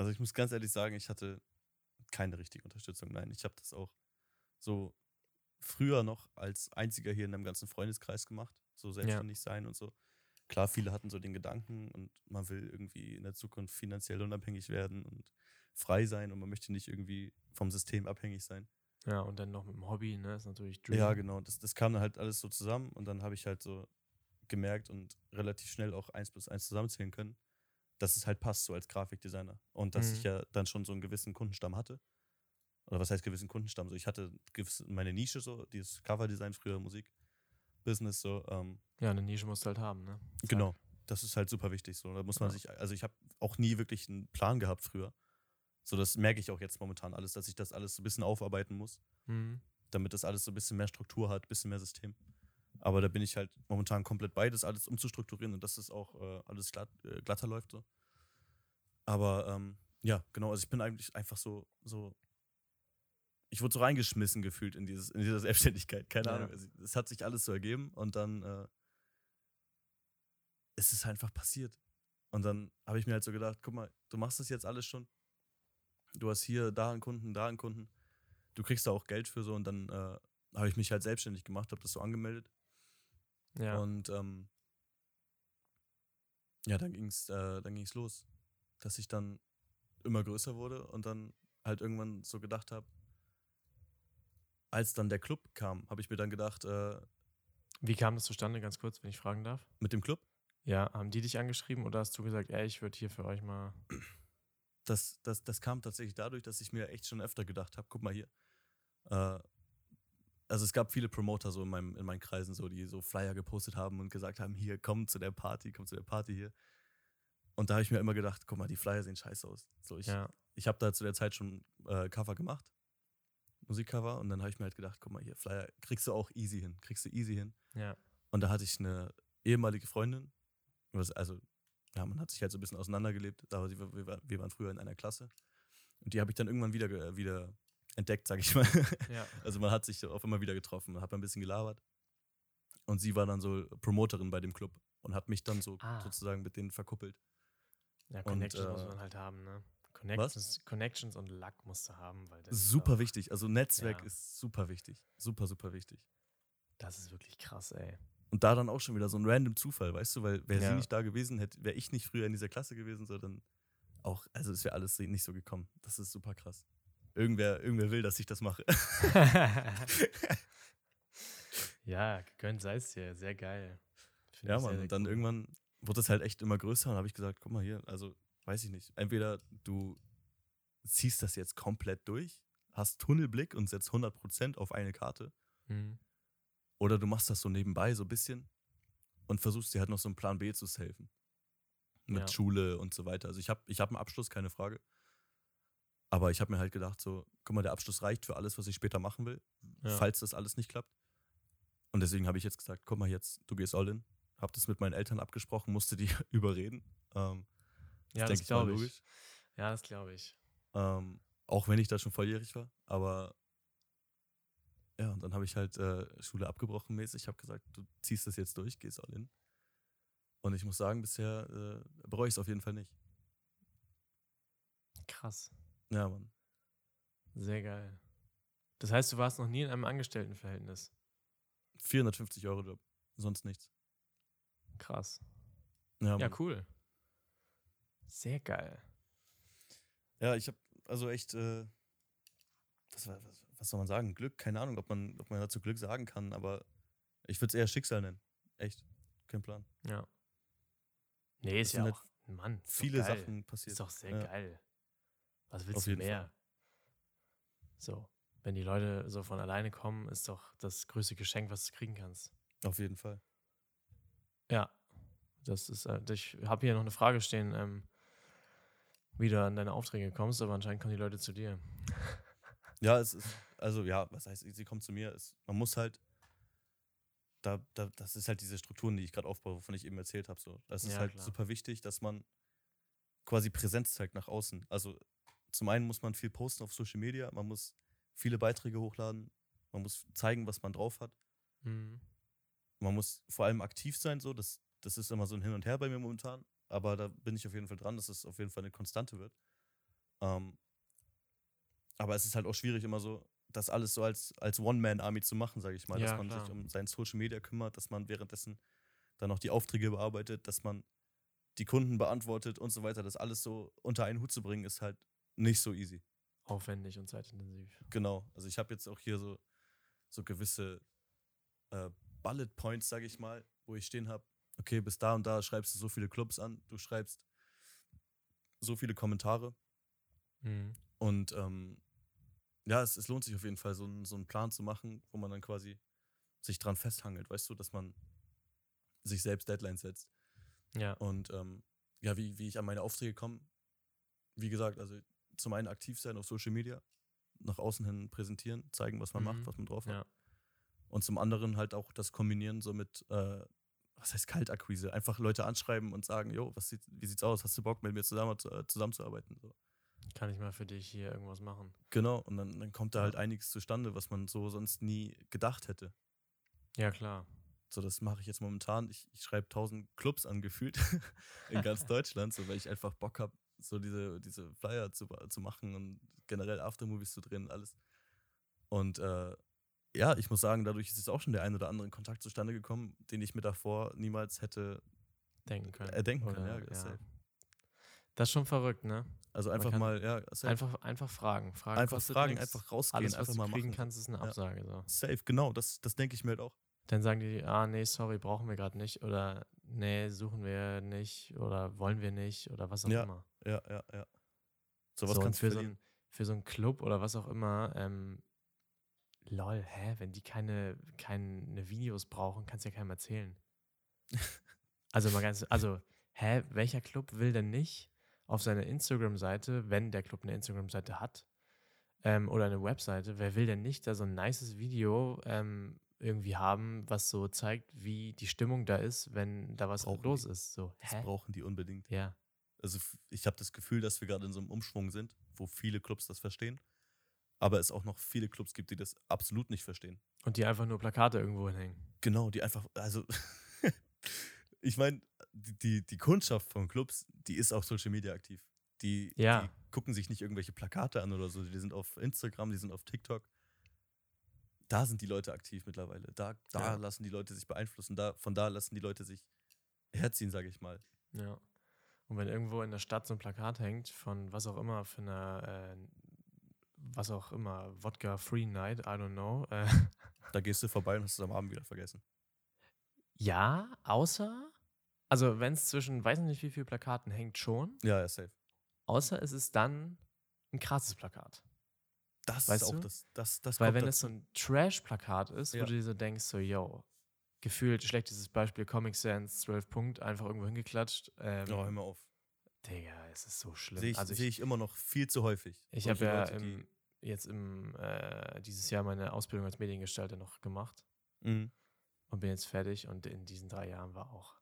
Also ich muss ganz ehrlich sagen, ich hatte keine richtige Unterstützung. Nein, ich habe das auch so früher noch als einziger hier in einem ganzen Freundeskreis gemacht, so selbstständig sein und so. Klar, viele hatten so den Gedanken und man will irgendwie in der Zukunft finanziell unabhängig werden und frei sein und man möchte nicht irgendwie vom System abhängig sein.
Ja, und dann noch mit dem Hobby, ne? Ist natürlich Dream.
Ja, genau. Das, das kam dann halt alles so zusammen und dann habe ich halt so gemerkt und relativ schnell auch eins plus eins zusammenzählen können, dass es halt passt so als Grafikdesigner. Und dass
Mhm.
ich ja dann schon so einen gewissen Kundenstamm hatte. Oder was heißt gewissen Kundenstamm? So, ich hatte meine Nische so, dieses Coverdesign, früher Musik, Business so. Ähm,
Ja, eine Nische musst du halt haben, ne? Zack.
genau. Das ist halt super wichtig so. Da muss man
Ja.
sich, also ich habe auch nie wirklich einen Plan gehabt früher. So, das merke ich auch jetzt momentan alles, dass ich das alles so ein bisschen aufarbeiten muss
Mhm.
damit das alles so ein bisschen mehr Struktur hat, ein bisschen mehr System. Aber da bin ich halt momentan komplett bei, das alles umzustrukturieren und dass das auch äh, alles glatt, äh, glatter läuft. So. Aber ähm, ja, genau, also ich bin eigentlich einfach so, so ich wurde so reingeschmissen gefühlt in, dieses, in diese Selbstständigkeit. Keine
Ja.
Ahnung. Also, es hat sich alles so ergeben und dann äh, ist es einfach passiert. Und dann habe ich mir halt so gedacht, guck mal, du machst das jetzt alles schon. Du hast hier da einen Kunden, da einen Kunden. Du kriegst da auch Geld für so und dann äh, habe ich mich halt selbstständig gemacht, habe das so angemeldet.
Ja.
Und ähm, ja, dann ging es äh, dann ging's los, dass ich dann immer größer wurde und dann halt irgendwann so gedacht habe, als dann der Club kam, habe ich mir dann gedacht, äh,
Wie kam das zustande, ganz kurz, wenn ich fragen darf?
mit dem Club,
Ja, haben die dich angeschrieben oder hast du gesagt, ey, ich würde hier für euch mal.
das, das, das kam tatsächlich dadurch, dass ich mir echt schon öfter gedacht habe, guck mal hier. Äh, also es gab viele Promoter so in, meinem, in meinen Kreisen, so, die so Flyer gepostet haben und gesagt haben, hier, komm zu der Party, komm zu der Party hier. Und da habe ich mir immer gedacht, guck mal, die Flyer sehen scheiße aus. So, ich,
Ja,
ich habe da zu der Zeit schon äh, Cover gemacht, Musikcover, und dann habe ich mir halt gedacht, guck mal hier, Flyer kriegst du auch easy hin, kriegst du easy hin.
ja.
Und da hatte ich eine ehemalige Freundin, also ja, man hat sich halt so ein bisschen auseinandergelebt, aber wir, wir waren früher in einer Klasse. Und die habe ich dann irgendwann wieder, wieder entdeckt, sag ich mal.
Ja.
Also man hat sich auch immer wieder getroffen, hat ein bisschen gelabert. Und sie war dann so Promoterin bei dem Club und hat mich dann so
Ah.
sozusagen mit denen verkuppelt.
Ja,
Und,
Connections muss
äh,
man halt haben, ne? Connections, Connections und Luck musst du haben, weil das ist
Super wichtig. Also Netzwerk
Ja.
ist super wichtig. Super, super wichtig.
Das ist wirklich krass, ey.
Und da dann auch schon wieder so ein random Zufall, weißt du, weil wäre
Ja.
sie nicht da gewesen, hätte, wäre ich nicht früher in dieser Klasse gewesen, so dann auch, also es wäre alles nicht so gekommen. Das ist super krass. Irgendwer, irgendwer will, dass ich das mache.
ja, gegönnt sei es dir. Sehr geil. Find
ja,
sehr,
Mann.
sehr
Und dann
cool.
irgendwann wurde es halt echt immer größer und habe ich gesagt, guck mal hier, also weiß ich nicht. Entweder du ziehst das jetzt komplett durch, hast Tunnelblick und setzt 100% auf eine Karte
Mhm.
oder du machst das so nebenbei so ein bisschen und versuchst dir halt noch so einen Plan B zu helfen. Mit
Ja.
Schule und so weiter. Also ich habe ich hab einen Abschluss, keine Frage. Aber ich habe mir halt gedacht, so, guck mal, der Abschluss reicht für alles, was ich später machen will,
Ja.
falls das alles nicht klappt. Und deswegen habe ich jetzt gesagt, guck mal jetzt, du gehst all in. Hab das mit meinen Eltern abgesprochen, musste die überreden. Ähm,
Ja, das
mal
glaube ich.
logisch.
Ja, das glaube ich.
Ähm, auch wenn ich da schon volljährig war. Aber ja, und dann habe ich halt äh, Schule abgebrochen mäßig. Ich habe gesagt, du ziehst das jetzt durch, gehst all in. Und ich muss sagen, bisher äh, bereue ich es auf jeden Fall nicht.
Krass.
Ja, Mann.
Sehr geil. Das heißt, du warst noch nie in einem Angestelltenverhältnis.
450 Euro Job, sonst nichts.
Krass.
Ja,
Ja, cool. Sehr geil.
ja ich habe also echt, äh, war, was, was soll man sagen? Glück, keine Ahnung, ob man, ob man dazu Glück sagen kann, aber ich würde es eher Schicksal nennen. Echt, kein Plan.
Ja. Nee, ist
Es
ja
sind
auch, Mann, ist
Viele. Sachen passiert.
Ist doch sehr
Ja.
geil. Was willst du mehr?
Fall.
So, wenn die Leute so von alleine kommen, ist doch das größte Geschenk, was du kriegen kannst.
Auf jeden Fall.
Ja, das ist, äh, ich habe hier noch eine Frage stehen, ähm, wie du an deine Aufträge kommst, aber anscheinend kommen die Leute zu dir.
Ja, es ist, also ja, was heißt, sie kommt zu mir, es, man muss halt, da, da, das ist halt diese Strukturen, die ich gerade aufbaue, wovon ich eben erzählt habe. So. Das ist
Ja,
halt
klar.
super wichtig, dass man quasi Präsenz zeigt nach außen. Also zum einen muss man viel posten auf Social Media, man muss viele Beiträge hochladen, man muss zeigen, was man drauf hat.
Mhm.
Man muss vor allem aktiv sein, so, das, das ist immer so ein Hin und Her bei mir momentan, aber da bin ich auf jeden Fall dran, dass es auf jeden Fall eine Konstante wird. Ähm, aber es ist halt auch schwierig, immer so, das alles so als, als One-Man-Army zu machen, sage ich mal,
Ja,
dass man
klar.
sich um sein Social Media kümmert, dass man währenddessen dann noch die Aufträge bearbeitet, dass man die Kunden beantwortet und so weiter. Das alles so unter einen Hut zu bringen, ist halt nicht so easy.
Aufwendig und zeitintensiv.
Genau. Also ich habe jetzt auch hier so, so gewisse äh, Bullet Points, sage ich mal, wo ich stehen habe, okay, bis da und da schreibst du so viele Clubs an, du schreibst so viele Kommentare
Mhm.
und ähm, ja, es, es lohnt sich auf jeden Fall, so, einen- so einen Plan zu machen, wo man dann quasi sich dran festhangelt, weißt du, dass man sich selbst Deadlines setzt.
Ja,
Und ähm, ja, wie, wie ich an meine Aufträge komme, wie gesagt, also zum einen aktiv sein auf Social Media, nach außen hin präsentieren, zeigen, was man macht,
Mhm.
was man drauf hat.
ja.
Und zum anderen halt auch das Kombinieren so mit, äh, was heißt Kaltakquise? Einfach Leute anschreiben und sagen, jo, was sieht, wie sieht's aus? Hast du Bock, mit mir zusammen, äh, zusammenzuarbeiten? So.
Kann ich mal für dich hier irgendwas machen?
Genau, und dann, dann kommt da halt einiges zustande, was man so sonst nie gedacht hätte.
Ja, klar.
So, das mache ich jetzt momentan. Ich, ich schreibe tausend Clubs angefühlt in ganz Deutschland, so weil ich einfach Bock habe, so diese, diese Flyer zu, zu machen und generell Aftermovies zu drehen und alles. Und äh, ja, ich muss sagen, dadurch ist jetzt auch schon der ein oder andere Kontakt zustande gekommen, den ich mir davor niemals hätte
denken können.
erdenken können.
Oder,
Ja,
ja. Das ist schon verrückt, ne?
Also einfach mal, ja, safe.
Einfach, einfach fragen. fragen
Einfach fragen,
nix.
einfach rausgehen,
Alles, was
einfach
du
mal
kriegen
machen.
kannst, ist eine
Ja.
Absage. So.
Safe, genau, das, das denke ich mir halt auch.
Dann sagen die, ah, nee, sorry, brauchen wir gerade nicht. Oder nee, suchen wir nicht. Oder wollen wir nicht. Oder was auch
Ja,
immer.
Ja, ja, ja. So was
so,
kannst du
für, so
verlieren.
ein, für so einen Club oder was auch immer, ähm, lol, hä, wenn die keine, keine Videos brauchen, kannst du ja keinem erzählen. also mal ganz, also, hä, welcher Club will denn nicht auf seiner Instagram-Seite, wenn der Club eine Instagram-Seite hat, ähm, oder eine Webseite, wer will denn nicht da so ein nices Video ähm, irgendwie haben, was so zeigt, wie die Stimmung da ist, wenn da was
Brauchen
los
die.
ist. So,
Das
hä?
brauchen die unbedingt.
Ja,
Also ich habe das Gefühl, dass wir gerade in so einem Umschwung sind, wo viele Clubs das verstehen. Aber es auch noch viele Clubs gibt, die das absolut nicht verstehen.
und die einfach nur Plakate irgendwo hinhängen.
Genau, die einfach, also ich meine, die, die, die Kundschaft von Clubs, die ist auf Social Media aktiv. Die,
Ja.
die gucken sich nicht irgendwelche Plakate an oder so, die sind auf Instagram, die sind auf TikTok. Da sind die Leute aktiv mittlerweile. Da, da
Ja.
lassen die Leute sich beeinflussen. Da, von da lassen die Leute sich herziehen, sage ich mal.
Ja. Und wenn irgendwo in der Stadt so ein Plakat hängt von was auch immer für eine, äh, was auch immer, Wodka Free Night, I don't know. Äh,
Da gehst du vorbei und hast es am Abend wieder vergessen.
ja, außer, also wenn es zwischen, weiß nicht wie viel Plakaten hängt, schon.
Ja, ja, safe.
Außer es ist dann ein krasses Plakat.
Das
Weißt
ist auch
du?
das, das, das
Weil wenn es so ein Trash-Plakat ist,
Ja.
wo du dir so denkst, so, yo, gefühlt, schlechtes Beispiel, Comic Sans, 12 Punkt, einfach irgendwo hingeklatscht. Ähm,
Oh, hör mal auf.
Digga, es ist so schlimm.
Sehe ich,
also
seh ich immer noch viel zu häufig.
Ich habe ja im, jetzt im, äh, dieses Jahr meine Ausbildung als Mediengestalter noch gemacht
Mhm.
und bin jetzt fertig und in diesen drei Jahren war auch.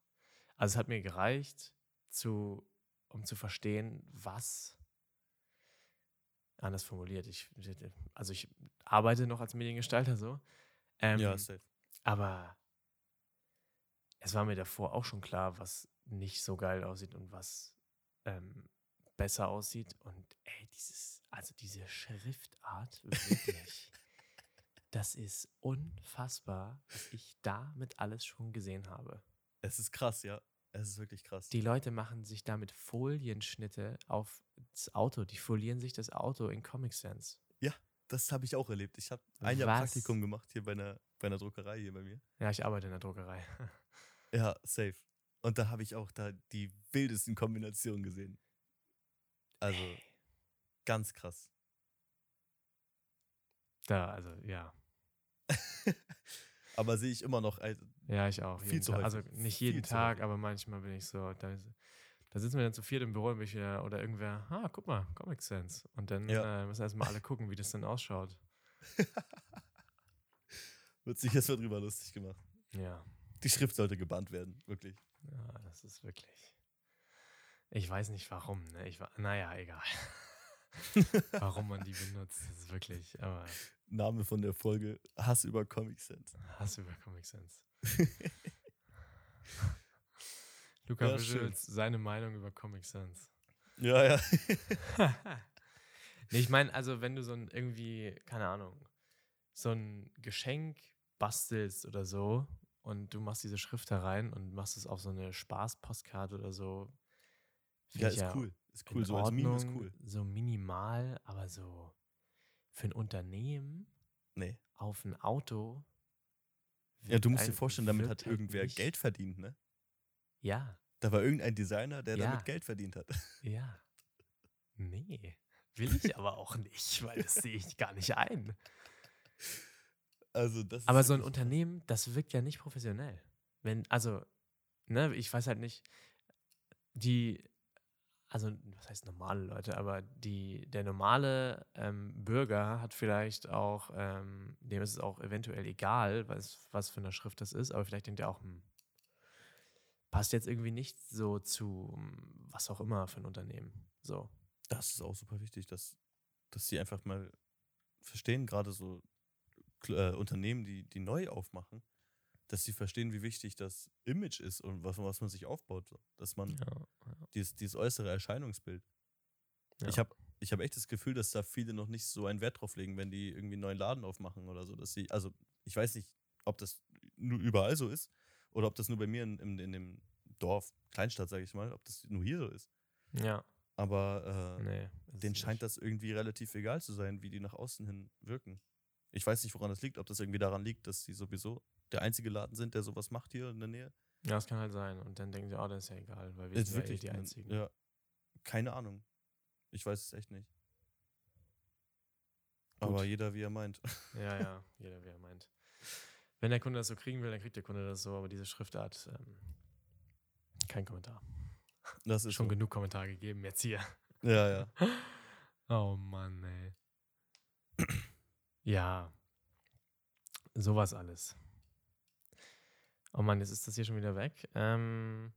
Also es hat mir gereicht, zu, um zu verstehen, was anders formuliert. Ich, also ich arbeite noch als Mediengestalter so. Ähm,
ja, safe.
aber es war mir davor auch schon klar, was nicht so geil aussieht und was ähm, besser aussieht. Und ey, dieses, also diese Schriftart, wirklich, das ist unfassbar, was ich damit alles schon gesehen habe.
Es ist krass, ja. Es ist wirklich krass.
Die Leute machen sich damit Folienschnitte auf das Auto. Die folieren sich das Auto in Comic Sans.
das habe ich auch erlebt. Ich habe ein Jahr
Was?
Praktikum gemacht hier bei einer, bei einer Druckerei hier bei mir.
Ja, ich arbeite in der Druckerei.
Ja, safe. Und da habe ich auch da die wildesten Kombinationen gesehen. Also ganz krass.
Da, also ja.
Aber sehe ich immer noch. Also,
Ja, ich auch.
Viel zu
Tag. Also
häufig.
nicht
Viel
jeden
zu
Tag,
häufig.
aber manchmal bin ich so, da, da sitzen wir dann zu viert im Büro und bin ich wieder, oder irgendwer, ah, guck mal, Comic Sans. Und dann
Ja.
äh, müssen erstmal alle gucken, wie das denn ausschaut.
wird sich jetzt mal drüber lustig gemacht.
Ja.
Die Schrift sollte gebannt werden, wirklich.
Ja, das ist wirklich. Ich weiß nicht warum, ne? Ich war, naja, egal. warum man die benutzt, das ist wirklich, aber
Name von der Folge: Hass über Comic Sans.
Hass über Comic Sans. Luca
Ja,
seine Meinung über Comic Sans.
ja, ja.
nee, ich meine, also wenn du so ein irgendwie, keine Ahnung, so ein Geschenk bastelst oder so und du machst diese Schrift da rein und machst es auf so eine Spaßpostkarte oder so.
ja, ist cool. Ist cool. So als Meme ist
Ordnung,
cool.
So minimal, aber so für ein Unternehmen
Nee.
auf ein Auto.
Ja, du musst dir vorstellen, damit hat irgendwer
nicht-
Geld verdient, ne?
Ja,
Da war irgendein Designer, der
Ja.
damit Geld verdient hat.
ja. Nee, will ich aber auch nicht, weil das sehe ich gar nicht ein.
Also das ist
Aber so ein Unternehmen, das wirkt ja nicht professionell. Wenn, also, ne, ich weiß halt nicht, die, also, was heißt normale Leute, aber die, der normale ähm, Bürger hat vielleicht auch, ähm, dem ist es auch eventuell egal, was, was für eine Schrift das ist, aber vielleicht denkt er auch, hm, passt jetzt irgendwie nicht so zu hm, was auch immer für ein Unternehmen. So.
Das ist auch super wichtig, dass, dass sie einfach mal verstehen, gerade so äh, Unternehmen, die, die neu aufmachen, dass sie verstehen, wie wichtig das Image ist und was, was man sich aufbaut. Dass man
Ja, ja.
dieses, dieses äußere Erscheinungsbild.
Ja.
Ich habe ich hab echt das Gefühl, dass da viele noch nicht so einen Wert drauf legen, wenn die irgendwie einen neuen Laden aufmachen oder so. Dass sie, also ich weiß nicht, ob das nur überall so ist oder ob das nur bei mir in, in, in dem Dorf, Kleinstadt, sage ich mal, ob das nur hier so ist.
ja,
Aber äh,
nee.
denen scheint das irgendwie relativ egal zu sein, wie die nach außen hin wirken. Ich weiß nicht, woran das liegt, ob das irgendwie daran liegt, dass sie sowieso der einzige Laden sind, der sowas macht hier in der Nähe.
Ja, das kann halt sein. Und dann denken sie, oh, das ist ja egal, weil wir
Ist
sind ja eh
wirklich
die
ein-
Einzigen.
Ja, keine Ahnung. Ich weiß es echt nicht. Aber
Gut.
jeder, wie er meint.
Ja, ja, jeder, wie er meint. Wenn der Kunde das so kriegen will, dann kriegt der Kunde das so, aber diese Schriftart, ähm, kein Kommentar.
Das ist
Schon
so.
genug Kommentare gegeben jetzt hier.
Ja, ja.
Oh Mann, ey. ja. Sowas alles. Oh Mann, jetzt ist das hier schon wieder weg. Ähm,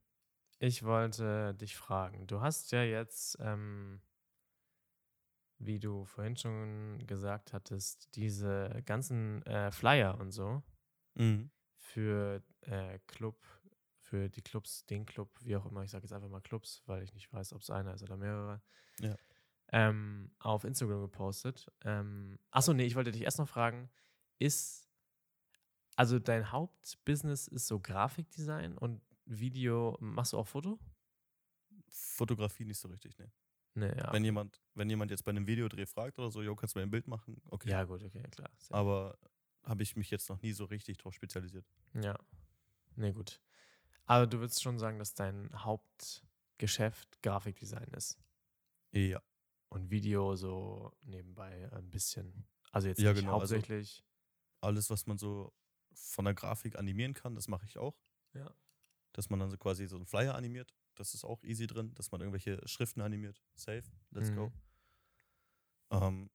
ich wollte dich fragen. Du hast ja jetzt, ähm, wie du vorhin schon gesagt hattest, diese ganzen äh, Flyer und so
Mhm.
für äh, Club, für die Clubs, den Club, wie auch immer, ich sage jetzt einfach mal Clubs, weil ich nicht weiß, ob es einer ist oder mehrere,
Ja.
ähm, auf Instagram gepostet. Ähm, achso, nee, ich wollte dich erst noch fragen, ist, also dein Hauptbusiness ist so Grafikdesign und Video, machst du auch Foto?
Fotografie nicht so richtig, ne.
Nee, ja.
Wenn jemand, wenn jemand jetzt bei einem Videodreh fragt oder so, jo, kannst du mir ein Bild machen? Okay.
Ja, gut, okay, klar. Sehr-
Aber habe ich mich jetzt noch nie so richtig drauf spezialisiert.
Ja. Nee, gut. Aber du würdest schon sagen, dass dein Hauptgeschäft Grafikdesign ist.
Ja.
Und Video so nebenbei ein bisschen. Also jetzt
Ja,
nicht
genau, also-
hauptsächlich.
Alles, was man so von der Grafik animieren kann, das mache ich auch.
Ja.
Dass man dann so quasi so einen Flyer animiert. Das ist auch easy drin. Dass man irgendwelche Schriften animiert. Safe. Let's go.
Mhm.
Ähm,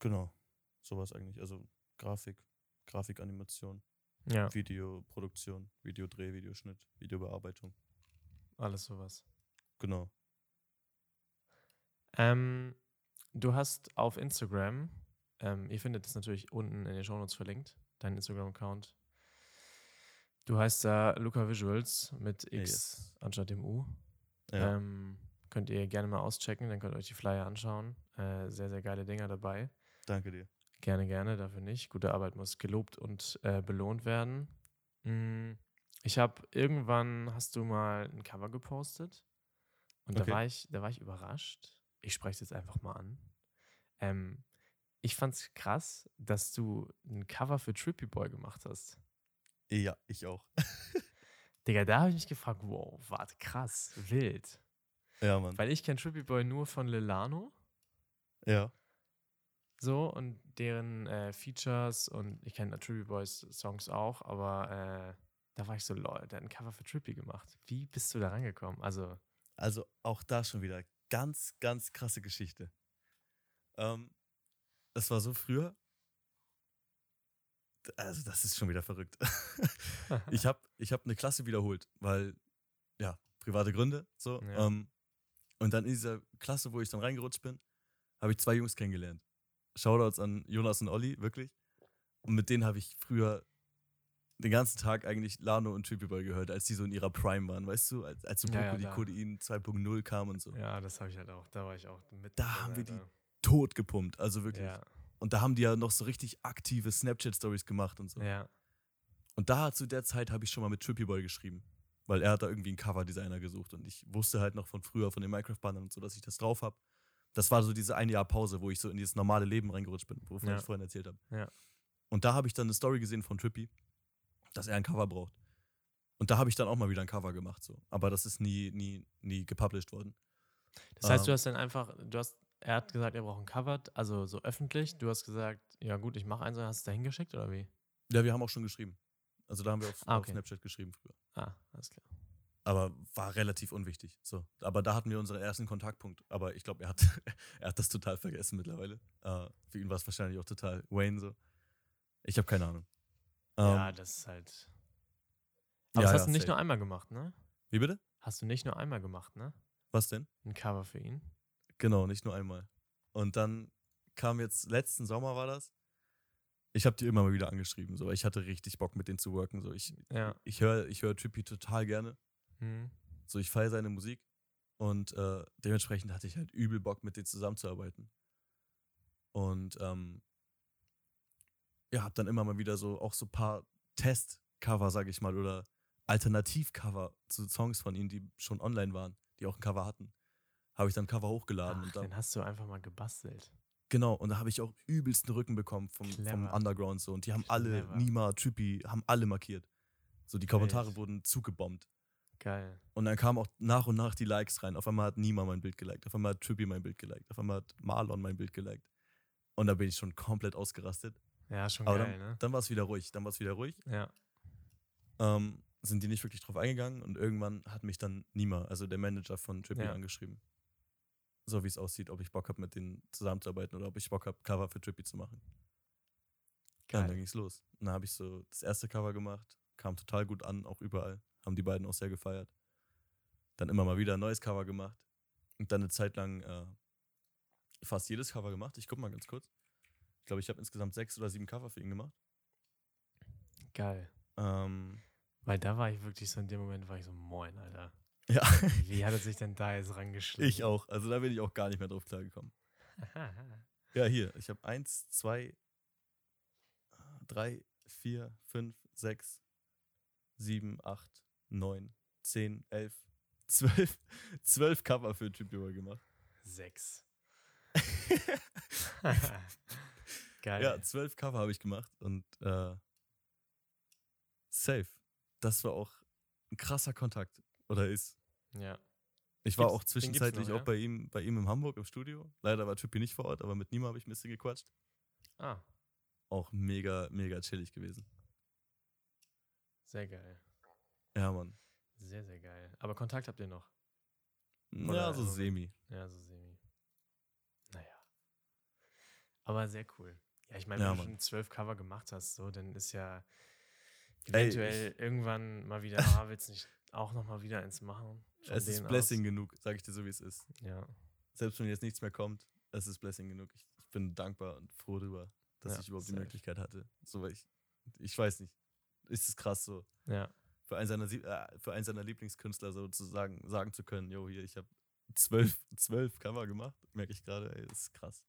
genau. Sowas eigentlich. Also Grafik, Grafikanimation,
Ja,
Videoproduktion, Videodreh, Videoschnitt, Videobearbeitung.
alles sowas.
Genau.
Ähm, du hast auf Instagram, ähm, ihr findet es natürlich unten in den Shownotes verlinkt, dein Instagram-Account. Du heißt da Luca Visuals mit X
Yes.
anstatt dem U.
Ja.
Ähm, könnt ihr gerne mal auschecken, dann könnt ihr euch die Flyer anschauen. Äh, sehr, sehr geile Dinger dabei.
Danke dir.
Gerne, gerne, dafür nicht. Gute Arbeit muss gelobt und äh, belohnt werden. Mm, Ich habe irgendwann hast du mal ein Cover gepostet und
Okay.
da war ich, da war ich überrascht. Ich spreche es jetzt einfach mal an. Ähm, ich fand's krass, dass du ein Cover für Trippy Boy gemacht hast.
Ja, ich auch.
Digga, da habe ich mich gefragt, wow, warte, krass, wild.
Ja, Mann.
Weil ich kenne Trippy Boy nur von Lilano.
Ja.
So, und deren äh, Features und ich kenne Trippy Boys Songs auch, aber äh, da war ich so, lol, der hat ein Cover für Trippy gemacht. Wie bist du da rangekommen? Also,
Also auch da schon wieder ganz, ganz krasse Geschichte. Ähm, das war so früher. Also das ist schon wieder verrückt. ich habe ich hab eine Klasse wiederholt, weil, ja, private Gründe. So.
Ja.
Ähm, und dann in dieser Klasse, wo ich dann reingerutscht bin, habe ich zwei Jungs kennengelernt. Shoutouts an Jonas und Olli, wirklich. Und mit denen habe ich früher den ganzen Tag eigentlich Lano und Trippy Boy gehört, als die so in ihrer Prime waren, weißt du? Als, als so
Ja, ja,
die. Codein 2.0 kam und so.
ja, das habe ich halt auch. Da war ich auch mit.
Da haben wir die. Tot gepumpt, also wirklich.
Ja,
Und da haben die ja noch so richtig aktive Snapchat-Stories gemacht und so.
ja,
Und da zu der Zeit habe ich schon mal mit Trippy Boy geschrieben. Weil er hat da irgendwie einen Coverdesigner gesucht und ich wusste halt noch von früher, von den Minecraft-Bandern und so, dass ich das drauf habe. Das war so diese eine Jahr Pause, wo ich so in dieses normale Leben reingerutscht bin, wovon
Ja.
ich vorhin erzählt habe.
Ja.
Und da habe ich dann eine Story gesehen von Trippy, dass er ein Cover braucht. Und da habe ich dann auch mal wieder ein Cover gemacht, so. Aber das ist nie, nie, nie gepublished worden.
Das heißt, du
Ähm.
hast dann einfach, du hast, er hat gesagt, er braucht ein Cover, also so öffentlich. Du hast gesagt, ja gut, ich mache eins, und hast es da hingeschickt oder wie?
Ja, wir haben auch schon geschrieben. Also da haben wir auf,
Ah,
auf
okay.
Snapchat geschrieben früher.
Ah, alles klar.
aber war relativ unwichtig. So, aber da hatten wir unseren ersten Kontaktpunkt. Aber ich glaube, er hat, er hat das total vergessen mittlerweile. Äh, für ihn war es wahrscheinlich auch total Wayne so. Ich habe keine Ahnung.
ja,
Ähm,
das ist halt. Aber
ja,
das hast
ja,
du nicht
safe.
nur einmal gemacht, ne?
Wie bitte?
Hast du nicht nur einmal gemacht, ne?
Was denn?
Ein Cover für ihn.
Genau, nicht nur einmal. Und dann kam jetzt letzten Sommer war das. Ich habe die immer mal wieder angeschrieben, so, weil ich hatte richtig Bock mit denen zu worken. So, ich
Ja.
ich höre ich hör Trippy total gerne.
Mhm.
So, ich feiere seine Musik und äh, dementsprechend hatte ich halt übel Bock, mit denen zusammenzuarbeiten. Und ähm, ja, hab dann immer mal wieder so auch so ein paar Testcover, sag ich mal, oder Alternativcover zu Songs von ihnen, die schon online waren, die auch ein Cover hatten. Habe ich dann Cover hochgeladen
Ach,
und dann,
den hast du einfach mal gebastelt.
genau, und da habe ich auch übelsten Rücken bekommen vom, vom. Underground so. Und die haben alle,
Clever.
Nima, Trippy, haben alle markiert. So, die Kommentare
Wild.
wurden zugebombt.
Geil.
Und dann kamen auch nach und nach die Likes rein. Auf einmal hat Nima mein Bild geliked, auf einmal hat Trippy mein Bild geliked, auf einmal hat Marlon mein Bild geliked. Und da bin ich schon komplett ausgerastet.
Ja, schon
Aber
geil,
dann,
ne?
dann war es wieder ruhig. Dann war es wieder ruhig.
Ja.
Ähm, sind die nicht wirklich drauf eingegangen und irgendwann hat mich dann Nima, also der Manager von Trippy,
Ja.
angeschrieben. So wie es aussieht, ob ich Bock habe, mit denen zusammenzuarbeiten oder ob ich Bock habe, Cover für Trippy zu machen. Und dann
Geil.
ging's los. Und dann habe ich so das erste Cover gemacht, kam total gut an, auch überall. Haben die beiden auch sehr gefeiert. Dann immer mal wieder ein neues Cover gemacht. Und dann eine Zeit lang äh, fast jedes Cover gemacht. Ich guck mal ganz kurz. Ich glaube, ich habe insgesamt sechs oder sieben Cover für ihn gemacht.
Geil.
Ähm,
Weil da war ich wirklich so in dem Moment, war ich so, moin, Alter.
Ja,
Wie hat er sich denn da jetzt rangeschlichen?
ich auch. Also da bin ich auch gar nicht mehr drauf klargekommen. Ja, hier. Ich habe eins, zwei, drei, vier, fünf, sechs, sieben, acht, neun, zehn, elf, zwölf, zwölf Cover für Tribute gemacht.
Sechs. Geil.
Ja, zwölf Cover habe ich gemacht und äh, safe. Das war auch ein krasser Kontakt. Oder ist.
Ja.
Ich war
Gibt's-
auch zwischenzeitlich
noch,
auch
ja?
bei ihm, bei ihm in Hamburg im Studio. Leider war Trippy nicht vor Ort, aber mit Nima habe ich ein bisschen gequatscht.
Ah,
Auch mega, mega chillig gewesen.
sehr geil.
Ja, Mann.
Sehr, sehr geil. Aber Kontakt habt ihr noch?
Ja,
Oder
so
im
semi.
Ja, so semi. Naja. Aber sehr cool. Ja, ich meine,
Ja,
wenn du
Mann.
schon zwölf Cover gemacht hast, so, dann ist ja
Ey,
eventuell irgendwann mal wieder, ah, willst du nicht auch noch mal wieder eins machen?
Es ist Blessing
aus?
genug, sage ich dir so, wie es ist.
Ja,
Selbst wenn jetzt nichts mehr kommt, es ist Blessing genug. Ich, ich bin dankbar und froh darüber, dass
Ja,
ich überhaupt die. Möglichkeit hatte. So, weil ich, ich weiß nicht. Ist es krass so.
ja,
für einen seiner, äh, für einen seiner Lieblingskünstler sozusagen sagen zu können, jo, hier, ich habe zwölf, zwölf Cover gemacht, merke ich gerade, ey, ist krass.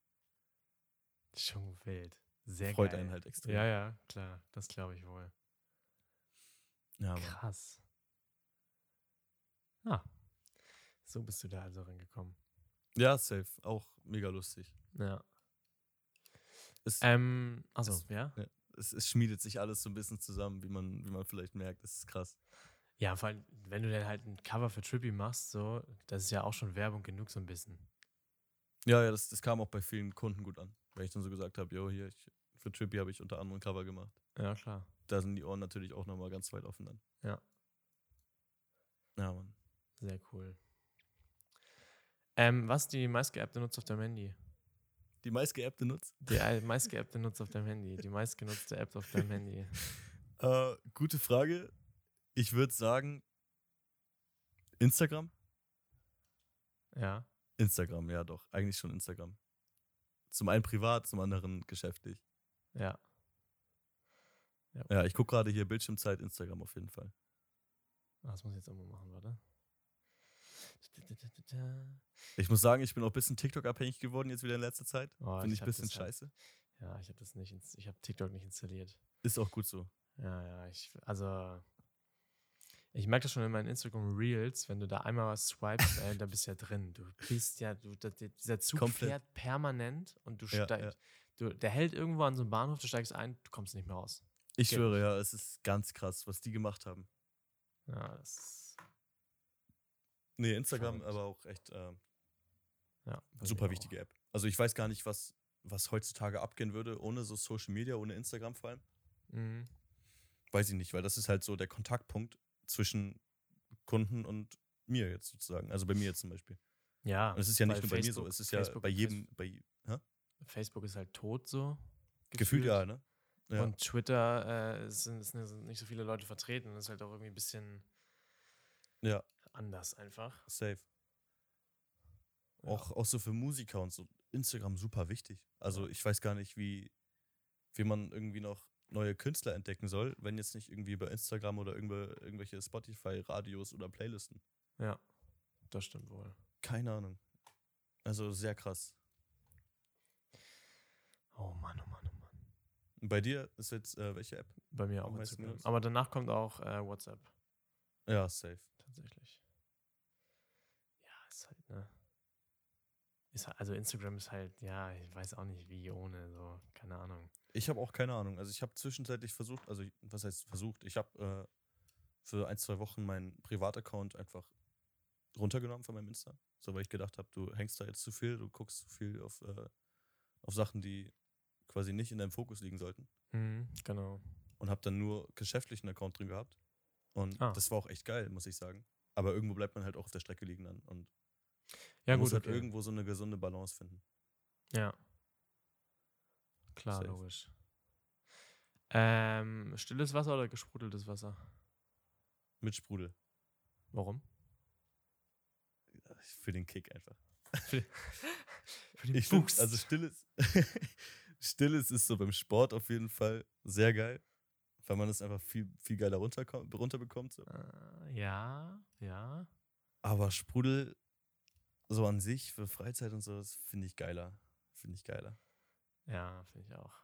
schon wild. Sehr
Freut
geil.
einen halt extrem.
Ja, ja, klar, das glaube ich wohl.
Ja.
Krass. Ah, so bist du da also reingekommen.
ja safe, auch mega lustig.
Ja.
Es,
Ähm, also,
Es-
ja?
es, es schmiedet sich alles so ein bisschen zusammen, wie man, wie man vielleicht merkt, das ist krass.
Ja, vor allem, wenn du dann halt ein Cover für Trippy machst, so, das ist ja auch schon Werbung genug, so ein bisschen.
Ja, ja, das, das kam auch bei vielen Kunden gut an, weil ich dann so gesagt habe, jo, hier, ich, für Trippy habe ich unter anderem Cover gemacht.
Ja, klar.
Da sind die Ohren natürlich auch nochmal ganz weit offen dann.
Ja.
Ja, Mann.
Sehr cool. Ähm, was ist die meistgeappte Nutzer auf deinem Handy?
Die meistgeappte nutzt?
Die meistgeappte Nutzer auf deinem Handy. Die meistgenutzte App auf deinem Handy.
Äh, gute Frage. Ich würde sagen, Instagram?
Ja.
Instagram, ja doch. Eigentlich schon Instagram. Zum einen privat, zum anderen geschäftlich.
Ja.
Ja, ich gucke gerade hier Bildschirmzeit Instagram auf jeden Fall.
Ah, Das muss ich jetzt auch mal machen, warte.
Ich muss sagen, ich bin auch ein bisschen TikTok-abhängig geworden jetzt wieder in letzter Zeit.
Oh,
Finde ich ein bisschen
halt-
scheiße.
Ja, ich habe das nicht, ins- ich habe TikTok nicht installiert.
Ist auch gut so.
Ja, ja, ich, also, ich merke das schon in meinen Instagram Reels, wenn du da einmal was swipest, ey, da bist du ja drin. Du bist ja, du, da, dieser Zug
Komplett.
fährt permanent und du
Ja,
steigst, du, der hält irgendwo an so einem Bahnhof, du steigst ein, du kommst nicht mehr raus.
Ich
Geht
schwöre, ja, es ist ganz krass, was die gemacht haben.
Ja, das ist,
Nee, Instagram aber auch echt äh,
ja.
super wichtige App. Also ich weiß gar nicht, was, was heutzutage abgehen würde, ohne so Social Media, ohne Instagram vor allem.
Mhm.
Weiß ich nicht, weil das ist halt so der Kontaktpunkt zwischen Kunden und mir jetzt sozusagen. Also bei mir jetzt zum Beispiel.
Ja.
Und es ist ja nicht nur bei mir so,
Facebook-
es ist ja
Facebook-
bei jedem, bei, hä?
Facebook ist halt tot so.
Gefühlt ja, ne? Ja.
Und Twitter äh, sind, sind nicht so viele Leute vertreten. Das ist halt auch irgendwie ein bisschen
Ja,
anders einfach.
safe.
Ja.
Auch, auch so für Musiker und so. Instagram super wichtig. Also ich weiß gar nicht, wie, wie man irgendwie noch neue Künstler entdecken soll, wenn jetzt nicht irgendwie über Instagram oder irgendwelche Spotify-Radios oder Playlisten.
Ja, das stimmt wohl.
Keine Ahnung. Also sehr krass.
Oh Mann, oh Mann, oh Mann.
Bei dir ist jetzt äh, welche App?
Bei mir auch Instagram. Aber danach kommt auch äh, WhatsApp.
Ja, safe.
Tatsächlich. Ist halt, ne? Ist, halt, also Instagram ist halt, ja, ich weiß auch nicht wie ohne, so, keine Ahnung.
Ich habe auch keine Ahnung. Also ich habe zwischenzeitlich versucht, also was heißt versucht? Ich habe äh, für ein, zwei Wochen meinen Privataccount einfach runtergenommen von meinem Insta. So, weil ich gedacht habe, du hängst da jetzt zu viel, du guckst zu viel auf, äh, auf Sachen, die quasi nicht in deinem Fokus liegen sollten.
Mhm, genau.
Und habe dann nur geschäftlichen Account drin gehabt. Und ah. das war auch echt geil, muss ich sagen. Aber irgendwo bleibt man halt auch auf der Strecke liegen dann. Und
ja,
man
gut,
muss halt okay. irgendwo so eine gesunde Balance finden.
Ja. Klar, Safe. logisch. Ähm, stilles Wasser oder gesprudeltes Wasser?
Mit Sprudel.
Warum?
Für den Kick einfach.
Für, für den
ich
Boost.
Find, also stilles, stilles ist so beim Sport auf jeden Fall sehr geil, weil man es einfach viel, viel geiler runter, runterbekommt. So.
Uh, ja, ja.
Aber Sprudel so an sich für Freizeit und so, das finde ich geiler. Finde ich geiler.
Ja, finde ich auch.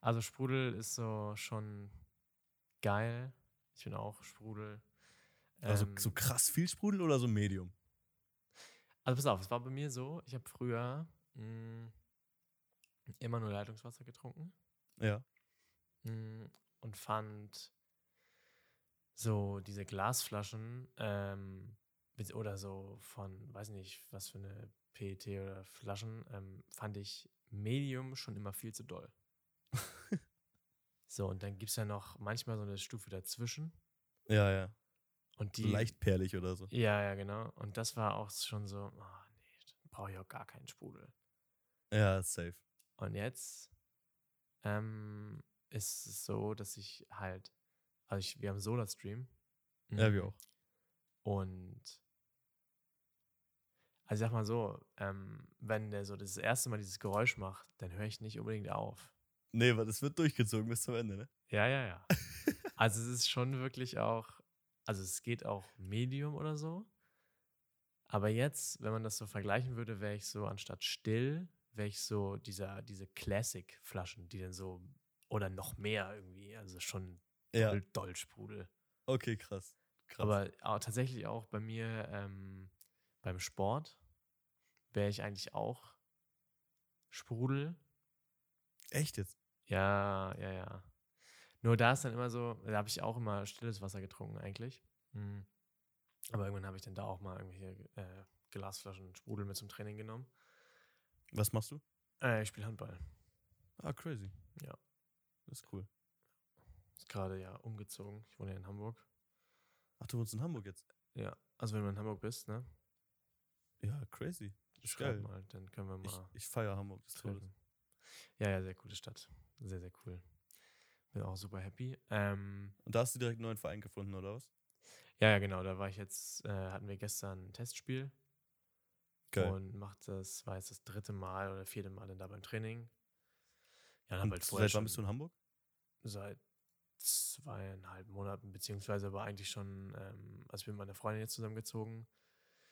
Also Sprudel ist so schon geil. Ich bin auch Sprudel.
Also ähm, so krass viel Sprudel oder so Medium?
Also pass auf, es war bei mir so, ich habe früher mh, mm, immer nur Leitungswasser getrunken.
Ja.
Mh, mm, und fand so diese Glasflaschen ähm, oder so von, weiß nicht, was für eine PET oder Flaschen, ähm, fand ich Medium schon immer viel zu doll. so, und dann gibt es ja noch manchmal so eine Stufe dazwischen.
Ja, ja.
Und die,
leicht perlig oder so.
Ja, ja, genau. Und das war auch schon so, oh, nee, brauche ich auch gar keinen Sprudel.
Ja, safe.
Und jetzt ähm, ist es so, dass ich halt, also ich, wir haben Solar-Stream.
Ja, wir mhm. auch.
Und also ich sag mal so, ähm, wenn der so das erste Mal dieses Geräusch macht, dann höre ich nicht unbedingt auf.
Nee, weil das wird durchgezogen bis zum Ende, ne?
Ja, ja, ja. also es ist schon wirklich auch also es geht auch Medium oder so. Aber jetzt, wenn man das so vergleichen würde, wäre ich so anstatt still, wäre ich so dieser, diese Classic-Flaschen, die dann so, oder noch mehr irgendwie, also schon
ja.
doll, Sprudel.
Okay, krass. krass.
Aber auch, tatsächlich auch bei mir ähm, beim Sport wäre ich eigentlich auch Sprudel.
Echt jetzt?
Ja, ja, ja. Nur da ist dann immer so, da habe ich auch immer stilles Wasser getrunken eigentlich. Mhm. Aber irgendwann habe ich dann da auch mal irgendwelche äh, Glasflaschen Sprudel mit zum Training genommen.
Was machst du?
Äh, ich spiele Handball.
Ah, crazy.
Ja.
Das ist cool.
Ist gerade ja umgezogen. Ich wohne ja in Hamburg.
Ach, du wohnst in Hamburg jetzt?
Ja. Also wenn du in Hamburg bist, ne?
Ja, crazy. Ist geil.
Mal, dann können wir mal.
Ich, ich feiere Hamburg, ist toll.
Ja, ja, sehr coole Stadt. Sehr, sehr cool. Bin auch super happy. Ähm,
Und da hast du direkt einen neuen Verein gefunden, oder was?
Ja, ja, genau. Da war ich jetzt, äh, hatten wir gestern ein Testspiel.
Geil.
Und macht das, war jetzt das dritte Mal oder vierte Mal dann da beim Training.
Ja, dann halt vorher seit wann bist du in Hamburg?
Seit zweieinhalb Monaten, beziehungsweise aber eigentlich schon, ähm, also ich bin mit meiner Freundin jetzt zusammengezogen.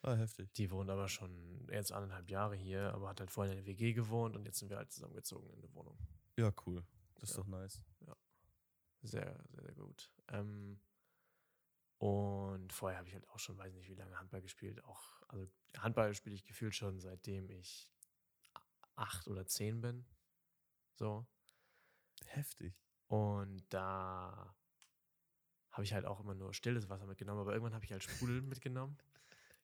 Ah, heftig.
Die wohnt aber schon jetzt anderthalb Jahre hier, aber hat halt vorher in der WG gewohnt und jetzt sind wir halt zusammengezogen in der Wohnung.
Ja, cool. Das ist ja. doch nice.
Ja. Sehr, sehr, sehr gut. Ähm, und vorher habe ich halt auch schon, weiß nicht, wie lange Handball gespielt. Auch, also Handball spiele ich gefühlt schon seitdem ich acht oder zehn bin. So.
Heftig.
Und da habe ich halt auch immer nur stilles Wasser mitgenommen, aber irgendwann habe ich halt Sprudel mitgenommen.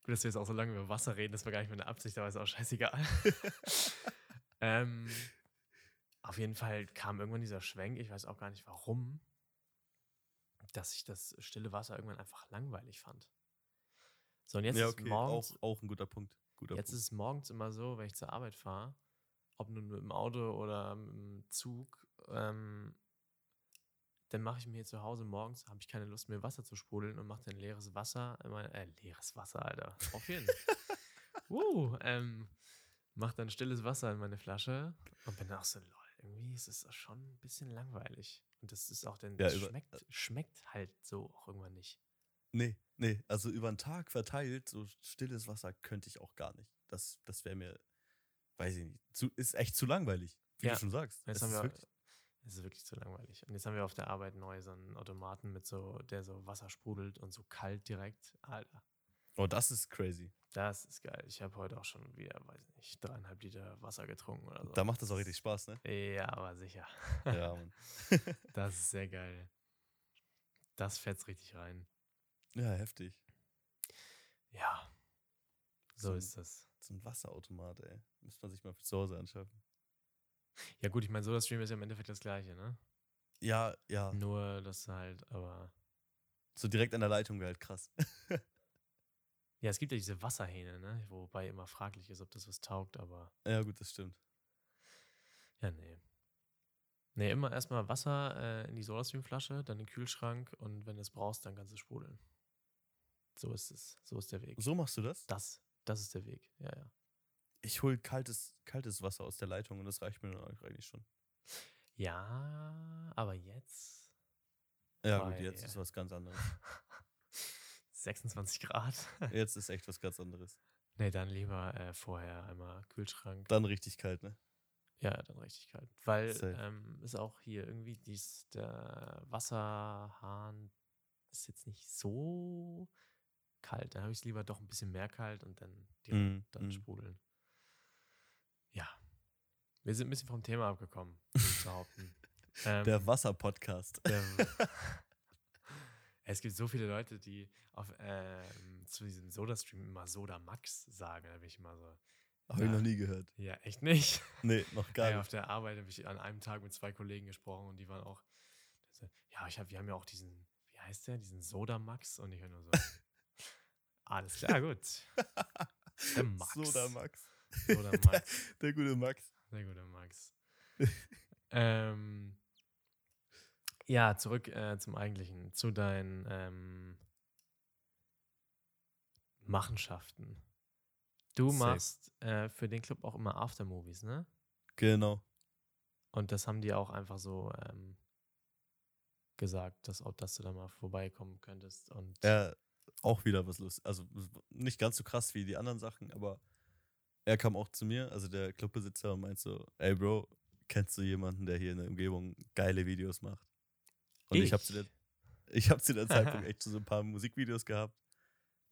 Gut, dass wir jetzt auch so lange über Wasser reden, das war gar nicht meine Absicht, aber ist auch scheißegal. ähm, auf jeden Fall kam irgendwann dieser Schwenk, ich weiß auch gar nicht warum, dass ich das stille Wasser irgendwann einfach langweilig fand. So, und jetzt
ja, okay.
ist morgens.
Auch, auch ein guter Punkt. Guter
jetzt
Punkt.
ist es morgens immer so, wenn ich zur Arbeit fahre, ob nun mit dem Auto oder im Zug, ähm, dann mache ich mir hier zu Hause morgens, habe ich keine Lust mehr Wasser zu sprudeln und mache dann leeres Wasser, immer, äh, leeres Wasser, Alter, auf jeden Fall. uh, ähm, mach dann stilles Wasser in meine Flasche und bin auch so, lol, irgendwie ist es schon ein bisschen langweilig. Und das ist auch, denn
Ja,
schmeckt, schmeckt halt so auch irgendwann nicht.
Nee, nee, also über den Tag verteilt, so stilles Wasser könnte ich auch gar nicht. Das, das wäre mir, weiß ich nicht, zu, ist echt zu langweilig, wie
Ja,
du schon sagst.
Jetzt
Es
haben
ist
wir, es ist wirklich zu langweilig. Und jetzt haben wir auf der Arbeit neu so einen Automaten mit so, der so Wasser sprudelt und so kalt direkt. Alter,
oh, das ist crazy.
das ist geil. Ich habe heute auch schon wieder, weiß nicht, dreieinhalb Liter Wasser getrunken oder so.
Da macht das auch richtig Spaß, ne?
Ja, aber sicher.
Ja, Mann.
Das ist sehr geil. Das fetzt richtig rein.
Ja, heftig.
Ja, so
ein-
ist das.
So ein Wasserautomat, ey. Müsste man sich mal für zu Hause anschaffen.
Ja, gut, ich meine, so Stream ist ja im Endeffekt das Gleiche, ne?
Ja, ja.
Nur, dass halt, aber.
So direkt an der Leitung wäre halt krass.
Ja, es gibt ja diese Wasserhähne, ne? Wobei immer fraglich ist, ob das was taugt, aber.
ja, gut, das stimmt.
Ja, nee. Nee, immer erstmal Wasser äh, in die Sodastream-Flasche, dann in den Kühlschrank und wenn du es brauchst, dann kannst du sprudeln. So ist es. So ist der Weg.
So machst du das?
Das, das ist der Weg. Ja, ja.
Ich hole kaltes, kaltes Wasser aus der Leitung und das reicht mir dann eigentlich schon.
Ja, aber jetzt
Ja, gut,
Bei-
jetzt ist was ganz anderes.
26 Grad.
Jetzt ist echt was ganz anderes.
nee, dann lieber äh, vorher einmal Kühlschrank.
Dann richtig kalt, ne?
Ja, dann richtig kalt. Weil ähm, ist auch hier irgendwie dies, der Wasserhahn ist jetzt nicht so kalt. Dann habe ich es lieber doch ein bisschen mehr kalt und dann direkt
Mm,
dann
mm.
sprudeln. Ja. Wir sind ein bisschen vom Thema abgekommen, würde ich behaupten. ähm,
Der Wasser-Podcast.
es gibt so viele Leute, die auf, ähm, zu diesem Soda-Stream immer Soda Max sagen. Da bin ich immer so,
Habe ich noch nie gehört.
ja, echt nicht.
Nee, noch gar
Ey, auf
nicht.
der Arbeit habe ich an einem Tag mit zwei Kollegen gesprochen und die waren auch, ja, ich hab, wir haben ja auch diesen, wie heißt der, diesen Soda Max und ich höre nur so, alles klar, gut. Der Max.
Soda Max.
Soda
der,
Max.
der gute Max.
Sehr guter Max. ähm, ja, zurück äh, zum Eigentlichen, zu deinen ähm, Machenschaften. Du
Safe.
machst äh, für den Club auch immer Aftermovies, ne?
Genau.
Und das haben die auch einfach so ähm, gesagt, dass, auch, dass du da mal vorbeikommen könntest. Und
Er auch wieder was los. Also nicht ganz so krass wie die anderen Sachen, aber er kam auch zu mir, also der Clubbesitzer, und meint so: Ey, Bro, kennst du jemanden, der hier in der Umgebung geile Videos macht? Und ich, habe zu der, ich hab zu der Zeitpunkt echt so ein paar Musikvideos gehabt,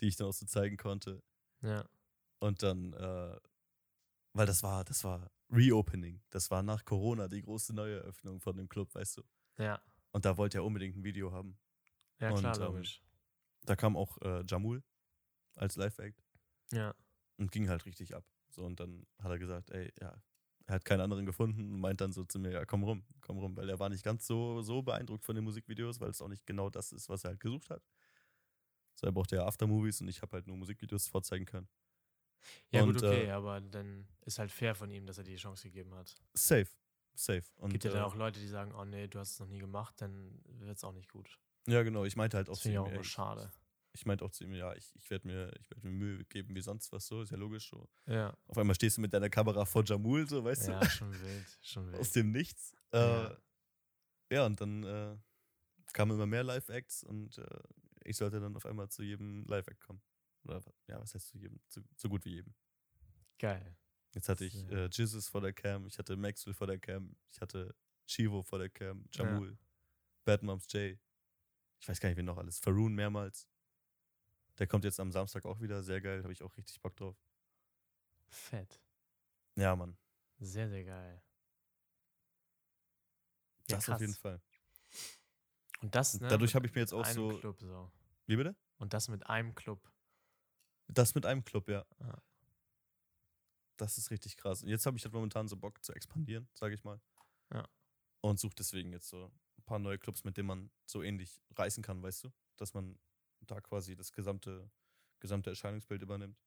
die ich dann auch so zeigen konnte.
ja,
Und dann, äh, weil das war, das war Reopening. Das war nach Corona die große Neueröffnung von dem Club, weißt du.
ja,
Und da wollte er unbedingt ein Video haben.
ja,
Und,
klar,
ähm,
logisch.
Da kam auch äh, Jamul als Live-Act
Ja,
und ging halt richtig ab. So, und dann hat er gesagt, ey, ja, er hat keinen anderen gefunden und meint dann so zu mir, ja, komm rum, komm rum, weil er war nicht ganz so, so beeindruckt von den Musikvideos, weil es auch nicht genau das ist, was er halt gesucht hat. So, er brauchte ja Aftermovies und ich habe halt nur Musikvideos vorzeigen können.
ja
Und,
gut, okay,
äh,
aber dann ist halt fair von ihm, dass er dir die Chance gegeben hat.
Safe, safe. Und,
Gibt ja dann
äh,
auch Leute, die sagen, oh nee, du hast es noch nie gemacht, dann wird es auch nicht gut.
Ja, genau. Ich meinte halt auch
Das auch immer schade.
Ich meinte auch zu ihm, ja, ich, ich werde mir, ich werd mir Mühe geben wie sonst was so, ist ja logisch so.
Ja,
Auf einmal stehst du mit deiner Kamera vor Jamul, so, weißt
ja, schon wild, schon
du, aus
wild.
dem Nichts. Äh,
Ja.
ja. und dann äh, kamen immer mehr Live-Acts und äh, ich sollte dann auf einmal zu jedem Live-Act kommen. Oder ja, was heißt zu jedem? Zu, so gut wie jedem.
Geil.
Jetzt hatte ich äh, Jizzes vor der Cam, ich hatte Maxwell vor der Cam, ich hatte Chivo vor der Cam,
Ja.
Jamul, Bad Moms J. Ich weiß gar nicht, wen noch alles. Faroon mehrmals. Der kommt jetzt am Samstag auch wieder, sehr geil, habe ich auch richtig Bock drauf.
Fett.
Ja, Mann.
Sehr, sehr geil. Ja,
Das auf jeden
krass.
Fall.
Und das, ne?
Dadurch habe ich mir jetzt auch so.
Club so.
Wie bitte?
Und das mit einem Club.
Das mit einem Club, ja.
Ja.
Das ist richtig krass. Und jetzt habe ich halt momentan so Bock zu expandieren, sage ich mal.
Ja.
Und suche deswegen jetzt so ein paar neue Clubs, mit denen man so ähnlich reißen kann, weißt du? Dass man da quasi das gesamte, gesamte Erscheinungsbild übernimmt.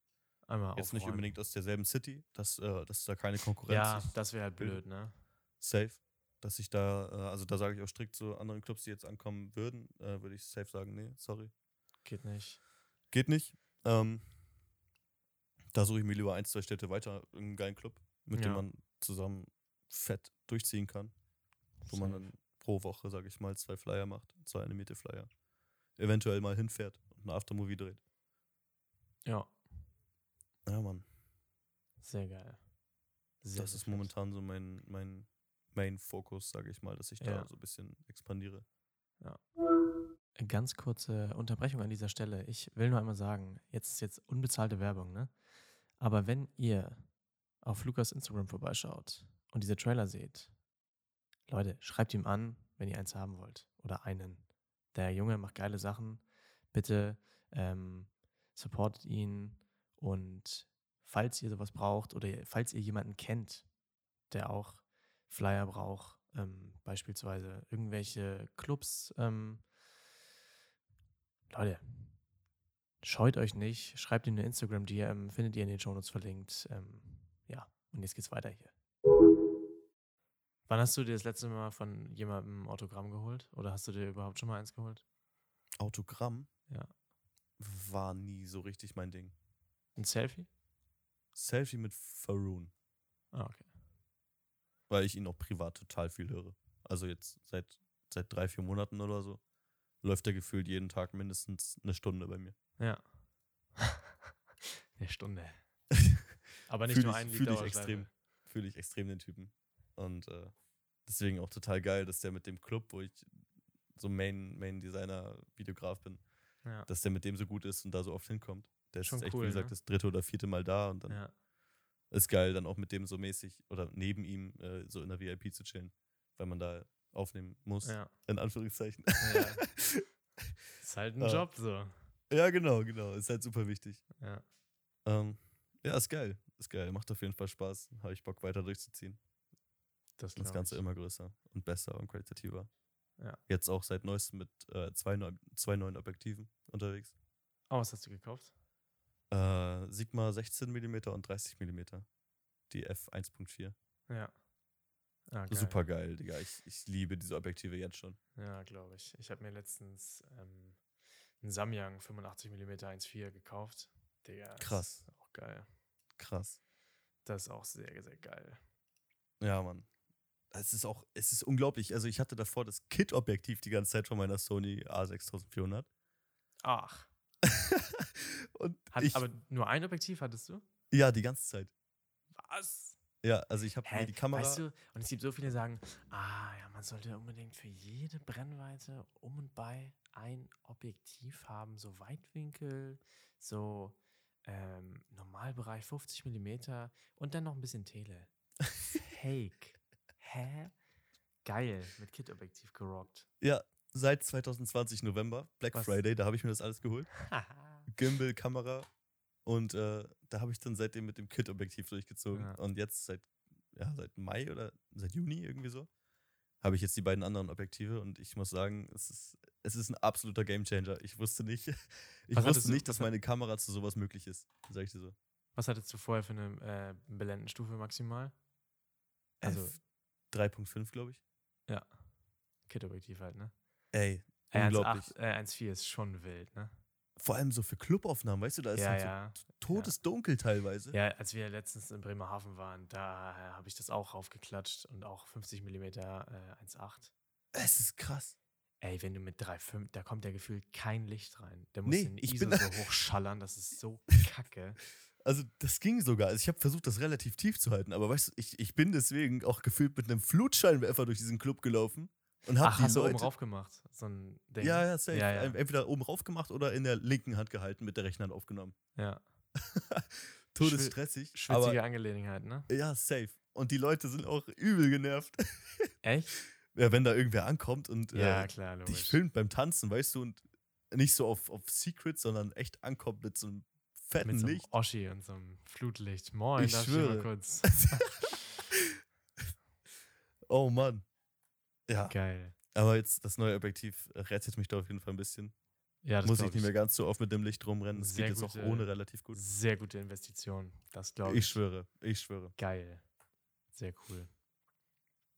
Einmal
Jetzt nicht
aufräumen.
unbedingt aus derselben City, dass, äh, dass da keine Konkurrenz
Ja,
ist.
das wäre halt blöd, ne?
Safe. Dass ich da, äh, also da sage ich auch strikt zu anderen Clubs, die jetzt ankommen würden, äh, würde ich safe sagen, nee, sorry.
Geht nicht.
Geht nicht. Ähm, da suche ich mir lieber ein, zwei Städte weiter, einen geilen Club, mit dem
Ja.
man zusammen fett durchziehen kann. Wo man dann pro Woche, sage ich mal, zwei Flyer macht, zwei animierte Flyer. Eventuell mal hinfährt und ein Aftermovie dreht.
Ja,
Ja, Mann.
sehr geil. Sehr,
das
sehr
ist
fett.
momentan so mein, mein Main-Fokus, sage ich mal, dass ich da
Ja.
so ein bisschen expandiere.
Ganz kurze Unterbrechung an dieser Stelle. Ich will nur einmal sagen, jetzt ist jetzt unbezahlte Werbung, ne? Aber wenn ihr auf Lukas Instagram vorbeischaut und diese Trailer seht, Leute, schreibt ihm an, wenn ihr eins haben wollt. Oder einen. Der Junge macht geile Sachen. Bitte ähm, supportet ihn. Und falls ihr sowas braucht oder falls ihr jemanden kennt, der auch Flyer braucht, ähm, beispielsweise irgendwelche Clubs, ähm, Leute, scheut euch nicht, schreibt ihm eine Instagram-DM, findet ihr in den Shownotes verlinkt. Ähm, ja, und jetzt geht's weiter hier. Wann hast du dir das letzte Mal von jemandem ein Autogramm geholt? Oder hast du dir überhaupt schon mal eins geholt?
Autogramm
Ja.
war nie so richtig mein Ding.
Ein Selfie?
Selfie mit Faroon,
Ah, okay.
weil ich ihn auch privat total viel höre. Also jetzt seit, seit drei, vier Monaten oder so läuft er gefühlt jeden Tag mindestens eine Stunde bei mir.
Ja. Eine Stunde. Aber nicht
Fühl
nur
ich-
ein Lied
fühl ich extrem. Fühle ich extrem den Typen. Und äh, deswegen auch total geil, dass der mit dem Club, wo ich so Main, Main Designer, Videograf bin,
Ja.
dass der mit dem so gut ist und da so oft hinkommt. Der
Schon
ist echt,
cool,
wie gesagt,
ne?
das dritte oder vierte Mal da und dann
ja.
ist geil, dann auch mit dem so mäßig oder neben ihm äh, so in der VIP zu chillen, weil man da aufnehmen muss,
Ja.
in Anführungszeichen.
ja. Ist halt ein
Ja.
Job so.
ja, genau, genau. Ist halt super wichtig.
Ja.
Ähm, ja, ist geil. Ist geil. Macht auf jeden Fall Spaß. Habe ich Bock weiter durchzuziehen.
Das,
Das Ganze
ich.
immer größer und besser und qualitativer.
Ja.
Jetzt auch seit neuestem mit äh, zwei, neu, zwei neuen Objektiven unterwegs.
Oh, was hast du gekauft?
Äh, Sigma 16 mm und 30 mm. Die F1.4.
Ja. Ah, geil.
Super geil, Digga. Ich, ich liebe diese Objektive jetzt schon.
Ja, glaube ich. Ich habe mir letztens ähm, einen Samyang 85 mm 1.4 gekauft. Digga,
Krass.
Ist auch geil.
Krass.
Das ist auch sehr, sehr geil.
Ja, Mann. Es ist auch, es ist unglaublich. Also ich hatte davor das Kit-Objektiv die ganze Zeit von meiner Sony A6400.
Ach.
und
Hat,
ich,
aber nur ein Objektiv hattest du?
ja, die ganze Zeit.
Was?
Ja, also ich habe die Kamera.
Weißt du, und es gibt so viele, die sagen, ah ja, man sollte unbedingt für jede Brennweite um und bei ein Objektiv haben, so Weitwinkel, so ähm, Normalbereich 50 mm und dann noch ein bisschen Tele. Fake. Hä? Geil, mit Kit-Objektiv gerockt.
Ja, seit 2020 November, Black
Was?
Friday, da habe ich mir das alles geholt. Gimbal, Kamera. Und äh, da habe ich dann seitdem mit dem Kit-Objektiv durchgezogen.
Ja.
Und jetzt seit, ja, seit Mai oder seit Juni irgendwie so, habe ich jetzt die beiden anderen Objektive. Und ich muss sagen, es ist, es ist ein absoluter Gamechanger. Ich wusste nicht, ich
Was
wusste
du-
nicht, dass
hat-
meine Kamera zu sowas möglich ist. Sag ich dir so.
Was hattest du vorher für eine äh, Blendenstufe maximal? Also-
F 3.5, glaube ich.
Kit-Objektiv halt, ne?
Ey,
Äh,
unglaublich.
1.8, äh, 1.4 ist schon wild, ne?
Vor allem so für Clubaufnahmen, weißt du, da ist
ja, ja.
so todesdunkel teilweise.
Ja, als wir letztens in Bremerhaven waren, da äh, habe ich das auch raufgeklatscht und auch 50 mm äh, 1.8.
Es ist krass.
Ey, wenn du mit 3.5, da kommt ja gefühlt kein Licht rein. Der muss
Nee,
den
ich
ISO so hochschallern, das ist so kacke.
Also das ging sogar. Also ich habe versucht, das relativ tief zu halten. Aber weißt du, ich, ich bin deswegen auch gefühlt mit einem Flutscheinwerfer durch diesen Club gelaufen und habe
Ach,
die
hast du
Leute.
oben rauf gemacht? So ein Ding.
ja, ja, safe.
Ja, ja.
Entweder oben rauf gemacht oder in der linken Hand gehalten, mit der rechten Hand aufgenommen.
ja.
Todesstressig.
Schwitzige
Aber
Angelegenheit, ne?
ja, safe. Und die Leute sind auch übel genervt.
Echt?
ja, wenn da irgendwer ankommt und
Ja,
äh,
klar,
dich filmt beim Tanzen, weißt du, und nicht so auf, auf Secret, sondern echt ankommt mit so einem fetten
Mit so einem
Licht.
Oschi und so einem Flutlicht. Moin,
Ich
darf ich mal
schwöre.
kurz?
oh Mann. Ja,
Geil.
aber jetzt das neue Objektiv rettet mich da auf jeden Fall ein bisschen.
Ja, das
Muss ich nicht mehr ganz so oft mit dem Licht rumrennen. Das
Sehr
geht jetzt auch
gute-
ohne relativ gut.
Sehr gute Investition. Das glaube ich.
Ich schwöre, ich schwöre.
Geil. Sehr cool.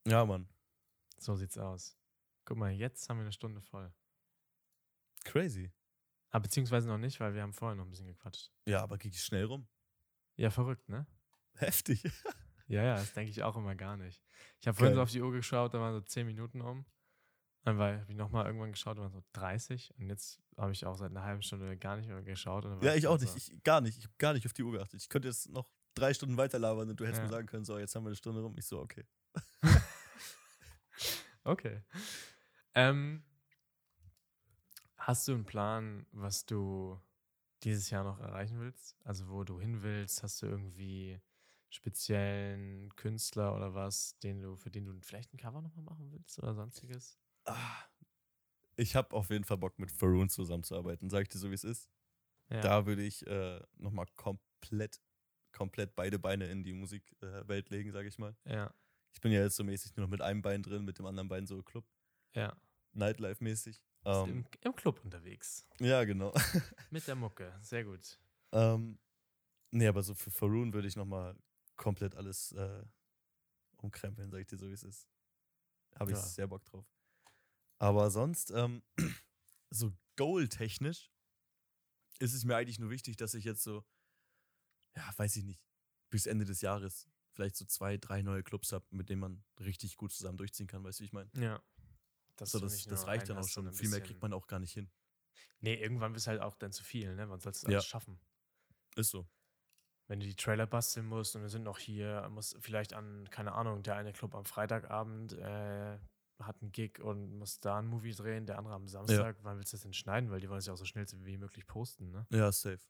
Ja, Mann.
So sieht's aus. Guck mal, jetzt haben wir eine Stunde voll.
Crazy.
Ah, beziehungsweise noch nicht, weil wir haben vorher noch ein bisschen gequatscht.
Ja, aber ging schnell rum.
Ja, verrückt, ne?
Heftig.
Ja, ja, das denke ich auch immer gar nicht. Ich habe vorhin so auf die Uhr geschaut, da waren so 10 Minuten um. Dann habe ich nochmal irgendwann geschaut, da waren so 30. Und jetzt habe ich auch seit einer halben Stunde gar nicht mehr geschaut.
Ja, ich auch nicht.
So,
Ich, gar nicht. Ich habe gar nicht auf die Uhr geachtet. Ich könnte jetzt noch drei Stunden weiter labern und du hättest
Ja.
mir sagen können, so, jetzt haben wir eine Stunde rum. Ich so, okay.
okay. Ähm, hast du einen Plan, was du dieses Jahr noch erreichen willst? Also wo du hin willst? Hast du irgendwie speziellen Künstler oder was, den du, für den du vielleicht ein Cover nochmal machen willst oder sonstiges?
Ah, ich habe auf jeden Fall Bock, mit Faroon zusammenzuarbeiten. Sag ich dir so, wie es ist.
Ja.
Da würde ich äh, nochmal komplett, komplett beide Beine in die Musikwelt legen, sage ich mal.
ja,
Ich bin ja jetzt so mäßig nur noch mit einem Bein drin, mit dem anderen Bein so Club,
ja.
Nightlife-mäßig. Ähm,
im, im Club unterwegs.
ja, genau.
Mit der Mucke. Sehr gut.
ähm, nee, aber so für Faroon würde ich nochmal komplett alles äh, umkrempeln, sag ich dir so, wie es ist. Habe ich
Ja.
sehr Bock drauf. Aber sonst, ähm, so goal-technisch ist es mir eigentlich nur wichtig, dass ich jetzt so, ja, weiß ich nicht, bis Ende des Jahres vielleicht so zwei, drei neue Clubs habe, mit denen man richtig gut zusammen durchziehen kann, weißt du, wie ich meine?
Ja. Dass
So,
du
das, das reicht dann auch schon.
ein
Viel mehr kriegt man auch gar nicht hin.
Nee, irgendwann bist halt auch dann zu viel, ne? Man soll es
Ja.
alles schaffen.
Ist so.
Wenn du die Trailer basteln musst und wir sind noch hier, muss vielleicht an, keine Ahnung, der eine Club am Freitagabend äh, hat einen Gig und muss da einen Movie drehen, der andere am Samstag. Wann willst du das denn schneiden? Weil die wollen es ja auch so schnell wie möglich posten, ne?
Ja, safe.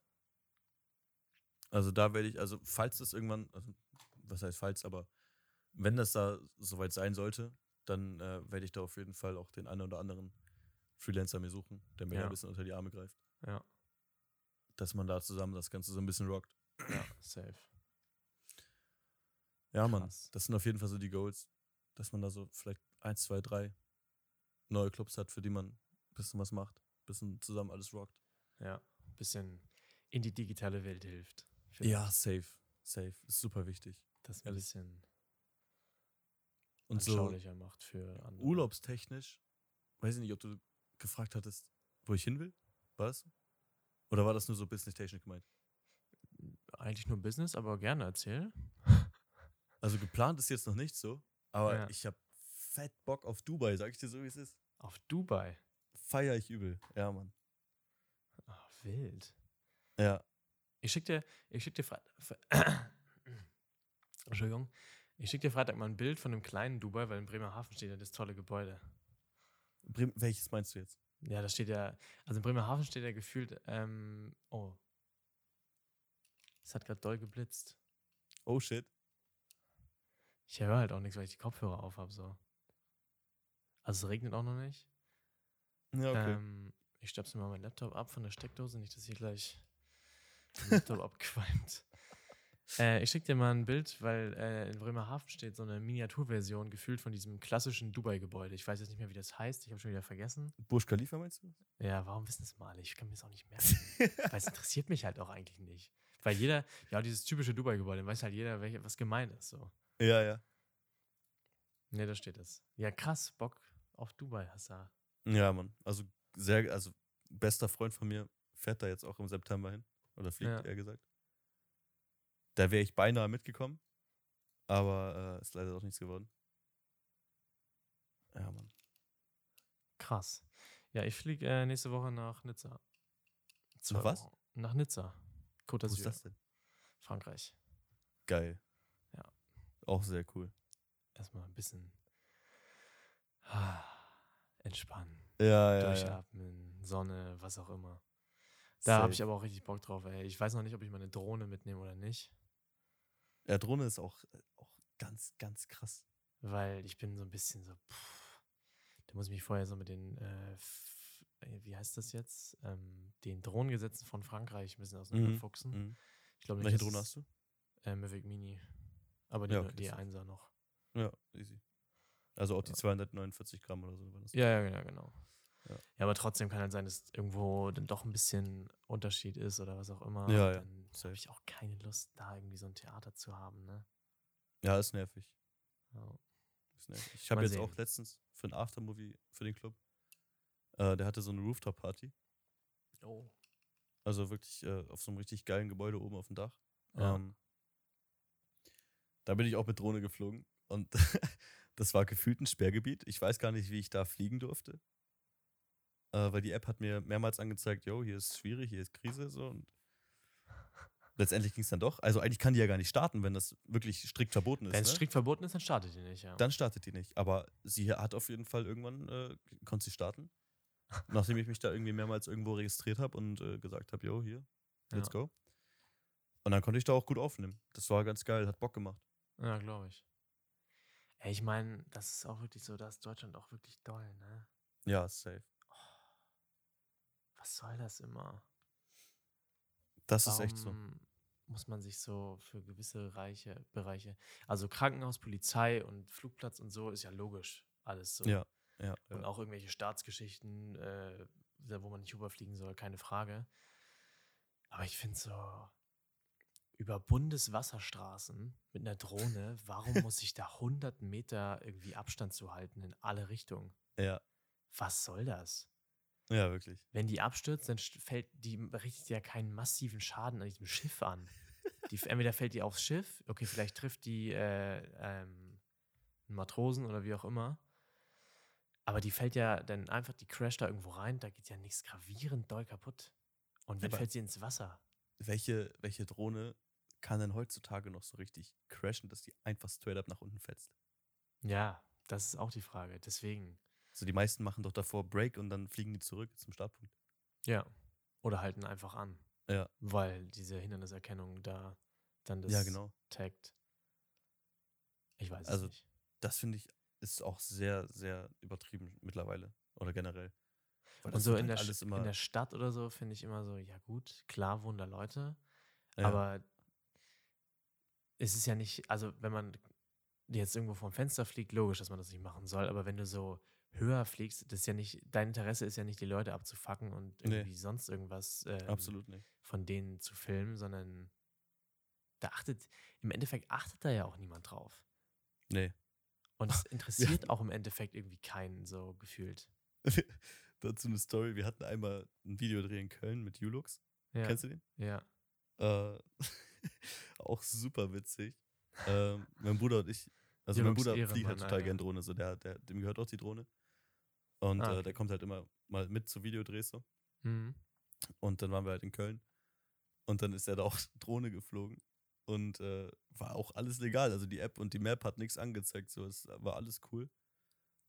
Also da werde ich, also falls das irgendwann, also was heißt falls, aber wenn das da soweit sein sollte, dann äh, werde ich da auf jeden Fall auch den einen oder anderen Freelancer mir suchen, der mir da
Ja.
ein bisschen unter die Arme greift.
Ja.
Dass man da zusammen das Ganze so ein bisschen rockt.
Ja, safe.
Ja, Mann,
Krass.
das sind auf jeden Fall so die Goals, dass man da so vielleicht eins, zwei, drei neue Clubs hat, für die man ein bisschen was macht, ein bisschen zusammen alles rockt.
Ja. Bisschen in die digitale Welt hilft.
Ja, safe, safe, ist super wichtig.
Das ein bisschen
Und so
macht für andere.
urlaubstechnisch, weiß ich nicht, ob du gefragt hattest, wo ich hin will. War das? so? Oder war das nur so business-technisch gemeint?
Eigentlich nur Business, aber gerne erzähl.
Also geplant ist jetzt noch nicht so, aber
Ja.
ich habe fett Bock auf Dubai, sag ich dir so, wie es ist.
Auf Dubai.
Feier ich übel. Ja, Mann.
Ach, wild.
Ja.
Ich schick dir, ich schick dir Freitag. Entschuldigung. Ich schick dir Freitag mal ein Bild von einem kleinen Dubai, weil in Bremerhaven steht ja das tolle Gebäude.
Brem welches meinst du jetzt?
Ja, da steht ja, also in Bremerhaven steht ja gefühlt, ähm, oh. Es hat gerade doll geblitzt.
Oh shit.
Ich höre halt auch nichts, weil ich die Kopfhörer auf habe, so. Also es regnet auch noch nicht.
Ja, okay.
Ähm, ich stöpsel mal meinen Laptop ab von der Steckdose, nicht, dass hier gleich der Laptop abqualmt. Äh, ich schicke dir mal ein Bild, weil äh, in Bremerhaven steht so eine Miniaturversion gefühlt von diesem klassischen Dubai-Gebäude. Ich weiß jetzt nicht mehr, wie das heißt. Ich habe schon wieder vergessen.
Burj Khalifa meinst du?
Ja, warum wissen das mal? Ich kann mir das auch nicht merken. weil es interessiert mich halt auch eigentlich nicht. Weil jeder, ja, dieses typische Dubai-Gebäude, weiß halt jeder, welche, was gemeint ist. So.
Ja, ja.
Ne, da steht es. Ja, krass, Bock auf Dubai hast du.
Ja, Mann. Also sehr, also bester Freund von mir fährt da jetzt auch im September hin. Oder fliegt,
Ja.
eher gesagt. Da wäre ich beinahe mitgekommen. Aber äh, ist leider doch nichts geworden. Ja, Mann.
Krass. Ja, ich fliege äh, nächste Woche nach Nizza. Zwei
Nach was?
Wochen. Nach Nizza. Côte
Wo ist
d'Azur,
das denn?
Frankreich.
Geil.
Ja.
Auch sehr cool.
Erstmal ein bisschen ah, entspannen,
Ja, ja. ja.
durchatmen, Sonne, was auch immer. Da habe ich aber auch richtig Bock drauf. Ey. Ich weiß noch nicht, ob ich meine Drohne mitnehme oder nicht,
Ja, Drohne ist auch, auch ganz, ganz krass.
weil ich bin so ein bisschen so, pff, da muss ich mich vorher so mit den, äh, äh, wie heißt das jetzt, ähm, den Drohnengesetzen von Frankreich ein bisschen auseinanderfuchsen.
Mhm.
Ich glaube
Welche Drohne hast du?
Äh, Mavic Mini. Aber die,
Ja, okay,
die
safe.
1er noch.
Ja, easy. Also auch die
Ja.
249 Gramm oder so. War das.
Ja, ja, genau, genau.
Ja.
Ja. aber trotzdem kann halt sein, dass irgendwo dann doch ein bisschen Unterschied ist oder was auch immer.
Ja, ja,
Dann
safe.
habe ich auch keine Lust, da irgendwie so ein Theater zu haben, ne?
Ja, ist nervig.
Ja.
Ist nervig. Ich habe jetzt
sehen.
auch letztens für ein Aftermovie für den Club, äh, der hatte so eine Rooftop-Party.
Oh.
Also wirklich äh, auf so einem richtig geilen Gebäude oben auf dem Dach.
Ja.
Ähm, Da bin ich auch mit Drohne geflogen und das war gefühlt ein Sperrgebiet. Ich weiß gar nicht, wie ich da fliegen durfte. Äh, weil die App hat mir mehrmals angezeigt, yo, hier ist schwierig, hier ist Krise, so. Und letztendlich ging es dann doch. Also eigentlich kann die ja gar nicht starten, wenn das wirklich strikt verboten ist.
Wenn es
ne?
strikt verboten ist, dann startet die nicht, ja.
Dann startet die nicht. Aber sie hat auf jeden Fall irgendwann, äh, konnte sie starten. Nachdem ich mich da irgendwie mehrmals irgendwo registriert habe und äh, gesagt habe, yo, hier, let's
Ja.
go. Und dann konnte ich da auch gut aufnehmen. Das war ganz geil, hat Bock gemacht.
Ja, glaube ich. Ey, ich meine, das ist auch wirklich so, da ist Deutschland auch wirklich doll, ne?
Ja, safe.
Was soll das immer?
Das ist echt so.
Warum muss man sich so für gewisse Reiche, Bereiche, also Krankenhaus, Polizei und Flugplatz und so ist ja logisch alles so.
Ja, ja.
Und
ja.
auch irgendwelche Staatsgeschichten, äh, wo man nicht überfliegen soll, keine Frage. Aber ich finde so, über Bundeswasserstraßen mit einer Drohne, warum muss ich da 100 Meter irgendwie Abstand zu halten in alle Richtungen?
ja,
Was soll das?
Ja, wirklich.
Wenn die abstürzt, dann fällt die richtet ja keinen massiven Schaden an diesem Schiff an. Die, entweder fällt die aufs Schiff, okay, vielleicht trifft die äh, ähm, einen Matrosen oder wie auch immer. Aber die fällt ja dann einfach, die crasht da irgendwo rein, da geht ja nichts gravierend doll kaputt. Und wenn
Aber-
fällt sie ins Wasser?
Welche, welche Drohne kann denn heutzutage noch so richtig crashen, dass die einfach straight up nach unten fetzt?
Ja, das ist auch die Frage. Deswegen,
Also die meisten machen doch davor Break und dann fliegen die zurück zum Startpunkt.
ja. Oder halten einfach an.
Ja.
Weil diese Hinderniserkennung da dann das
Ja, genau.
taggt. Ich weiß
Also,
es nicht.
Das finde ich ist auch sehr, sehr übertrieben mittlerweile oder generell. Weil
Und so in
halt
der, in der Stadt oder so finde ich immer so, ja gut, klar wohnen da Leute,
ja,
aber es ist ja nicht, also wenn man jetzt irgendwo vom Fenster fliegt, logisch, dass man das nicht machen soll, aber wenn du so höher fliegst, das ist ja nicht, dein Interesse ist ja nicht, die Leute abzufacken und
Nee.
irgendwie sonst irgendwas ähm,
absolut nicht.
von denen zu filmen, sondern da achtet, im Endeffekt achtet da ja auch niemand drauf.
Nee.
Und es interessiert auch im Endeffekt irgendwie keinen so gefühlt.
Dazu eine Story. Wir hatten einmal ein Videodreh in Köln mit Ulux.
Ja,
Kennst du den?
ja.
Äh, auch super witzig. Ähm, mein Bruder und ich, also mein Bruder
Ehrenmann,
fliegt halt total
Alter.
gern Drohne, so der, der, dem gehört auch die Drohne. Und
Ah,
äh,
okay.
der kommt halt immer mal mit zu Videodrehs so.
Mhm.
Und dann waren wir halt in Köln. Und dann ist er da auch Drohne geflogen. Und äh, war auch alles legal. Also die App und die Map hat nichts angezeigt. So, es war alles cool.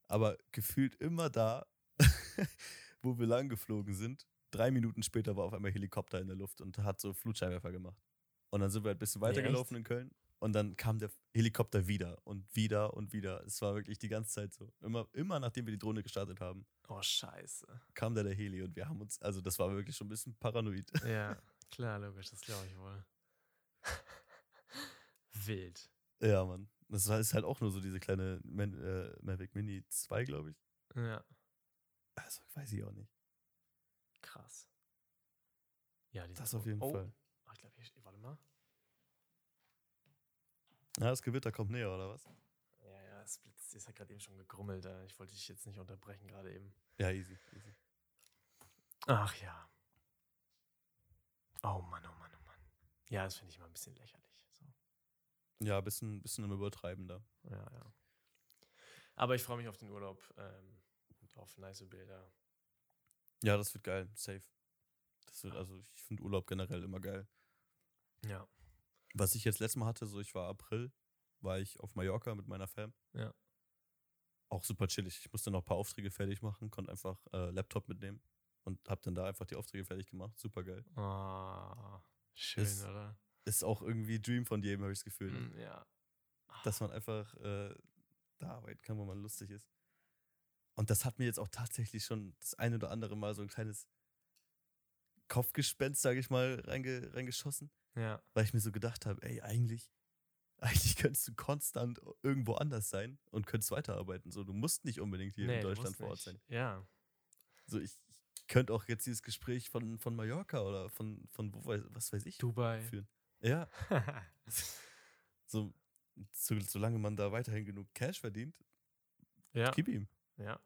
Aber gefühlt immer da, wo wir lang geflogen sind, drei Minuten später war auf einmal Helikopter in der Luft und hat so Flutscheinwerfer gemacht. Und dann sind wir halt ein bisschen weitergelaufen in Köln. Und dann kam der Helikopter wieder und wieder und wieder. Es war wirklich die ganze Zeit so. Immer, immer nachdem wir die Drohne gestartet haben,
Oh, scheiße.
kam da der Heli und wir haben uns, also das war wirklich schon ein bisschen paranoid.
Ja, klar, logisch, das glaube ich wohl. Wild.
Ja, Mann. Das ist halt auch nur so diese kleine Man äh, Mavic Mini 2, glaube ich.
Ja,
Also, weiß ich auch nicht.
krass. Ja, die
Das auf jeden
oh,
Fall.
Oh, ich glaube.
Ja, das Gewitter kommt näher, oder was?
Ja, ja, es blitzt. Es hat gerade eben schon gegrummelt. äh, Ich wollte dich jetzt nicht unterbrechen, gerade eben.
Ja, easy. easy.
Ach ja. Oh Mann, oh Mann, oh Mann. Ja, das finde ich immer ein bisschen lächerlich. So.
Ja, bisschen, bisschen im Übertreiben da.
Ja, ja. Aber ich freue mich auf den Urlaub ähm, und auf nice Bilder.
Ja, das wird geil. Safe. Das wird, also, ich finde Urlaub generell immer geil.
Ja.
Was ich jetzt letztes Mal hatte, so ich war April, war ich auf Mallorca mit meiner Fam.
Ja.
Auch super chillig. Ich musste noch ein paar Aufträge fertig machen, konnte einfach äh, Laptop mitnehmen und hab dann da einfach die Aufträge fertig gemacht. Super geil.
Oh, schön,
Das-
oder?
Ist auch irgendwie Dream von jedem, habe ich das Gefühl.
Mm, ja.
dass man einfach äh, da arbeiten kann, wo man lustig ist. Und das hat mir jetzt auch tatsächlich schon das eine oder andere Mal so ein kleines Kopfgespenst, sage ich mal, reinge reingeschossen,
Ja.
weil ich mir so gedacht habe, ey, eigentlich, eigentlich könntest du konstant irgendwo anders sein und könntest weiterarbeiten. So, du musst nicht unbedingt hier
Nee,
in Deutschland vor Ort sein.
Ja.
So, ich, ich könnte auch jetzt dieses Gespräch von, von Mallorca oder von, von wo weiß, was weiß ich
Dubai.
führen. Ja, so, so, solange man da weiterhin genug Cash verdient,
ja.
gib ihm.
Ja.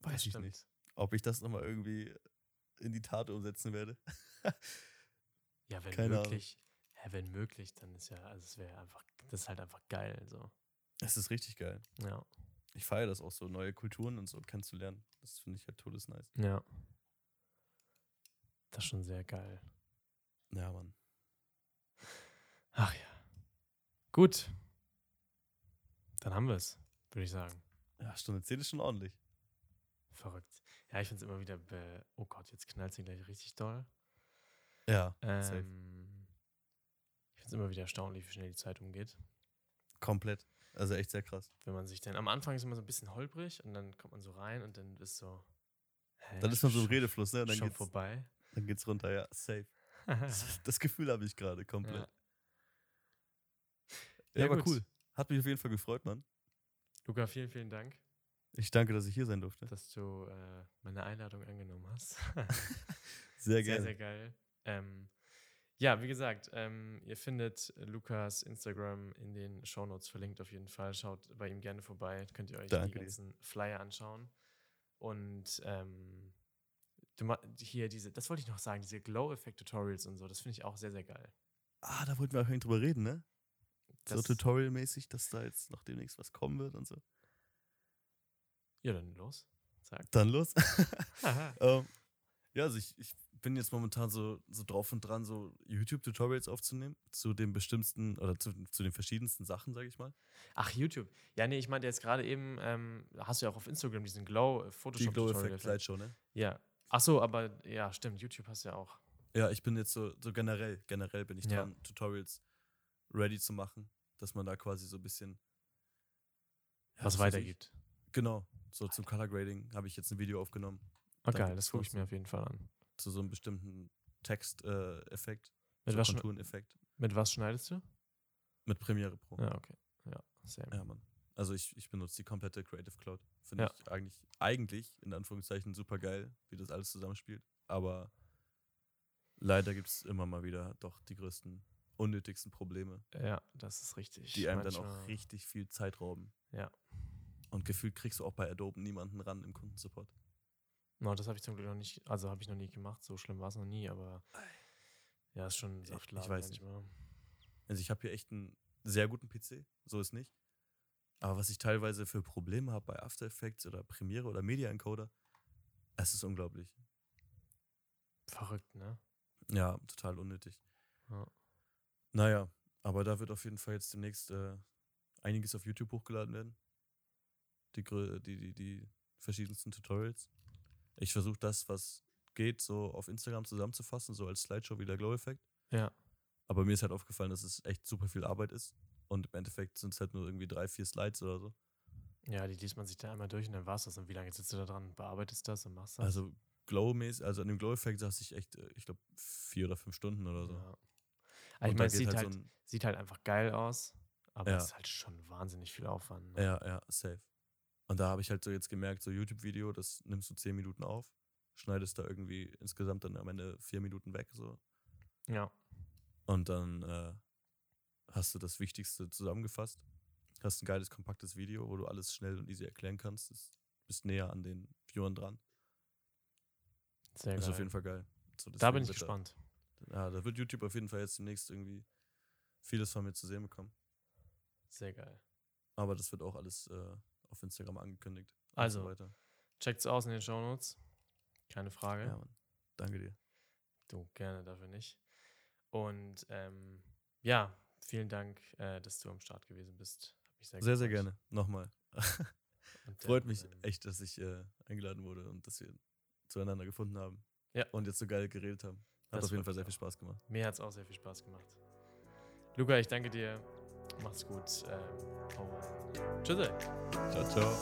Weiß
das
ich
stimmt.
nicht. Ob ich das nochmal irgendwie in die Tat umsetzen werde.
Ja, wenn
Keine
wirklich. Hä, Ja, wenn möglich, dann ist ja, also es wäre einfach, das ist halt einfach geil, so.
Es ist richtig geil.
Ja.
Ich feiere das auch so, neue Kulturen und so kennenzulernen. Das finde ich halt todes nice.
Ja. Das ist schon sehr geil.
Ja, Mann.
Ach ja. Gut. Dann haben wir es, würde ich sagen.
Ja, Stunde 10 ist schon ordentlich.
Verrückt. Ja, ich finde es immer wieder, be oh Gott, jetzt knallt sie gleich richtig doll.
Ja, safe.
Ähm, ich finde es immer wieder erstaunlich, wie schnell die Zeit umgeht.
Komplett. Also echt sehr krass.
Wenn man sich dann, am Anfang ist immer so ein bisschen holprig und dann kommt man so rein und dann ist so. Hä,
Dann ist man so im
schon-
Redefluss, ne? Und dann
schon
geht's,
vorbei.
dann geht's runter, ja, safe. Das, das Gefühl habe ich gerade komplett. Ja,
Ja,
aber
gut.
cool. Hat mich auf jeden Fall gefreut, Mann.
Luca, vielen, vielen Dank,
Ich danke, dass ich hier sein durfte.
dass du äh, meine Einladung angenommen hast.
Sehr
Sehr,
gerne.
sehr geil. Ähm, ja, wie gesagt, ähm, ihr findet Lukas Instagram in den Shownotes verlinkt auf jeden Fall. Schaut bei ihm gerne vorbei. Könnt ihr euch
Danke
die
dir.
ganzen Flyer anschauen. Und ähm, hier diese, das wollte ich noch sagen, diese Glow-Effekt-Tutorials und so, das finde ich auch sehr, sehr geil.
Ah, da wollten wir auch drüber reden, ne? so
Das-
Tutorial-mäßig, dass da jetzt noch demnächst was kommen wird und so.
Ja, dann los. Sag.
Dann los.
Haha.
ähm, ja, also ich, ich bin jetzt momentan so, so drauf und dran, so YouTube-Tutorials aufzunehmen zu den bestimmsten oder zu, zu den verschiedensten Sachen, sage ich mal.
Ach, YouTube. Ja, nee, ich meinte jetzt gerade eben, ähm, hast du ja auch auf Instagram diesen
Die
Glow-Photoshop-Tutorial.
Glow-Effekt-Slideshow, ne?
Ja. Ach so, aber ja, stimmt, YouTube hast du ja auch.
Ja, ich bin jetzt so, so generell, generell bin ich
Ja.
dran, Tutorials ready zu machen, dass man da quasi so ein bisschen ja,
was
ich.
weitergibt.
Genau, so zum Color Grading habe ich jetzt ein Video aufgenommen
Oh,
Da
geil,
gibt's
das gucke ich mir auf jeden Fall an.
Zu so einem bestimmten Texteffekt, äh,
Mit,
so
was,
Kontureneffekt
mit was schneidest du?
mit Premiere Pro.
Ja, okay. Ja, same.
Ja, Mann. Also ich, ich benutze die komplette Creative Cloud. Finde
Ja.
ich eigentlich, eigentlich, in Anführungszeichen, super geil, wie das alles zusammenspielt. Aber leider gibt es immer mal wieder doch die größten, unnötigsten Probleme,
Ja, das ist richtig.
die einem dann auch
Manchmal-
richtig viel Zeit rauben.
Ja.
Und gefühlt kriegst du auch bei Adobe niemanden ran im Kundensupport.
No, das habe ich zum Glück noch nicht, also habe ich noch nie gemacht. So schlimm war es noch nie, aber ja, ist schon
Ich-
Saftladen
ich weiß nicht.
manchmal.
Also ich habe hier echt einen sehr guten PC, so ist nicht. Aber was ich teilweise für Probleme habe bei After Effects oder Premiere oder Media Encoder, es ist unglaublich.
Verrückt, ne?
Ja, total unnötig.
Ja.
Naja, aber da wird auf jeden Fall jetzt demnächst äh, einiges auf YouTube hochgeladen werden. Die, die, die, die verschiedensten Tutorials. Ich versuche das, was geht, so auf Instagram zusammenzufassen, so als Slideshow wie der Glow-Effekt.
Ja.
Aber mir ist halt aufgefallen, dass es echt super viel Arbeit ist. Und im Endeffekt sind es halt nur irgendwie drei, vier Slides oder so.
Ja, die liest man sich da einmal durch und dann war es das. Und wie lange sitzt du da dran, bearbeitest das und machst das?
Also Glow-mäßig, also an dem Glow-Effekt saß ich echt, äh, ich glaube, vier oder fünf Stunden oder so.
ja.
Und
ich meine, es sieht halt,
so ein,
sieht halt einfach geil aus, aber
Ja.
es ist halt schon wahnsinnig viel Aufwand. Ne?
Ja, ja, safe. Und da habe ich halt so jetzt gemerkt, so YouTube-Video, das nimmst du zehn Minuten auf, schneidest da irgendwie insgesamt dann am Ende vier Minuten weg, so.
ja.
Und dann äh, hast du das Wichtigste zusammengefasst. Hast ein geiles, kompaktes Video, wo du alles schnell und easy erklären kannst. Das bist näher an den Viewern dran.
Sehr
Das ist
geil.
auf jeden Fall geil. So,
da bin ich
wird
gespannt.
Ja, da wird YouTube auf jeden Fall jetzt demnächst irgendwie vieles von mir zu sehen bekommen.
Sehr geil.
Aber das wird auch alles äh, auf Instagram angekündigt.
Also,
so weiter.
Checkt's aus in den Shownotes. Keine Frage.
Ja, Mann. Danke dir.
Du, gerne dafür nicht. Und ähm, ja, vielen Dank, äh, dass du am Start gewesen bist. Sehr,
Sehr, sehr gerne. Nochmal.
Und,
Freut mich
ähm,
echt, dass ich äh, eingeladen wurde und dass wir zueinander gefunden haben.
Ja.
Und jetzt so geil geredet haben. Hat
Das
auf jeden Fall sehr viel Spaß gemacht.
Mir hat es auch sehr viel Spaß gemacht. Luca, ich danke dir. Macht's gut. Ähm, und tschüss.
Ciao, ciao.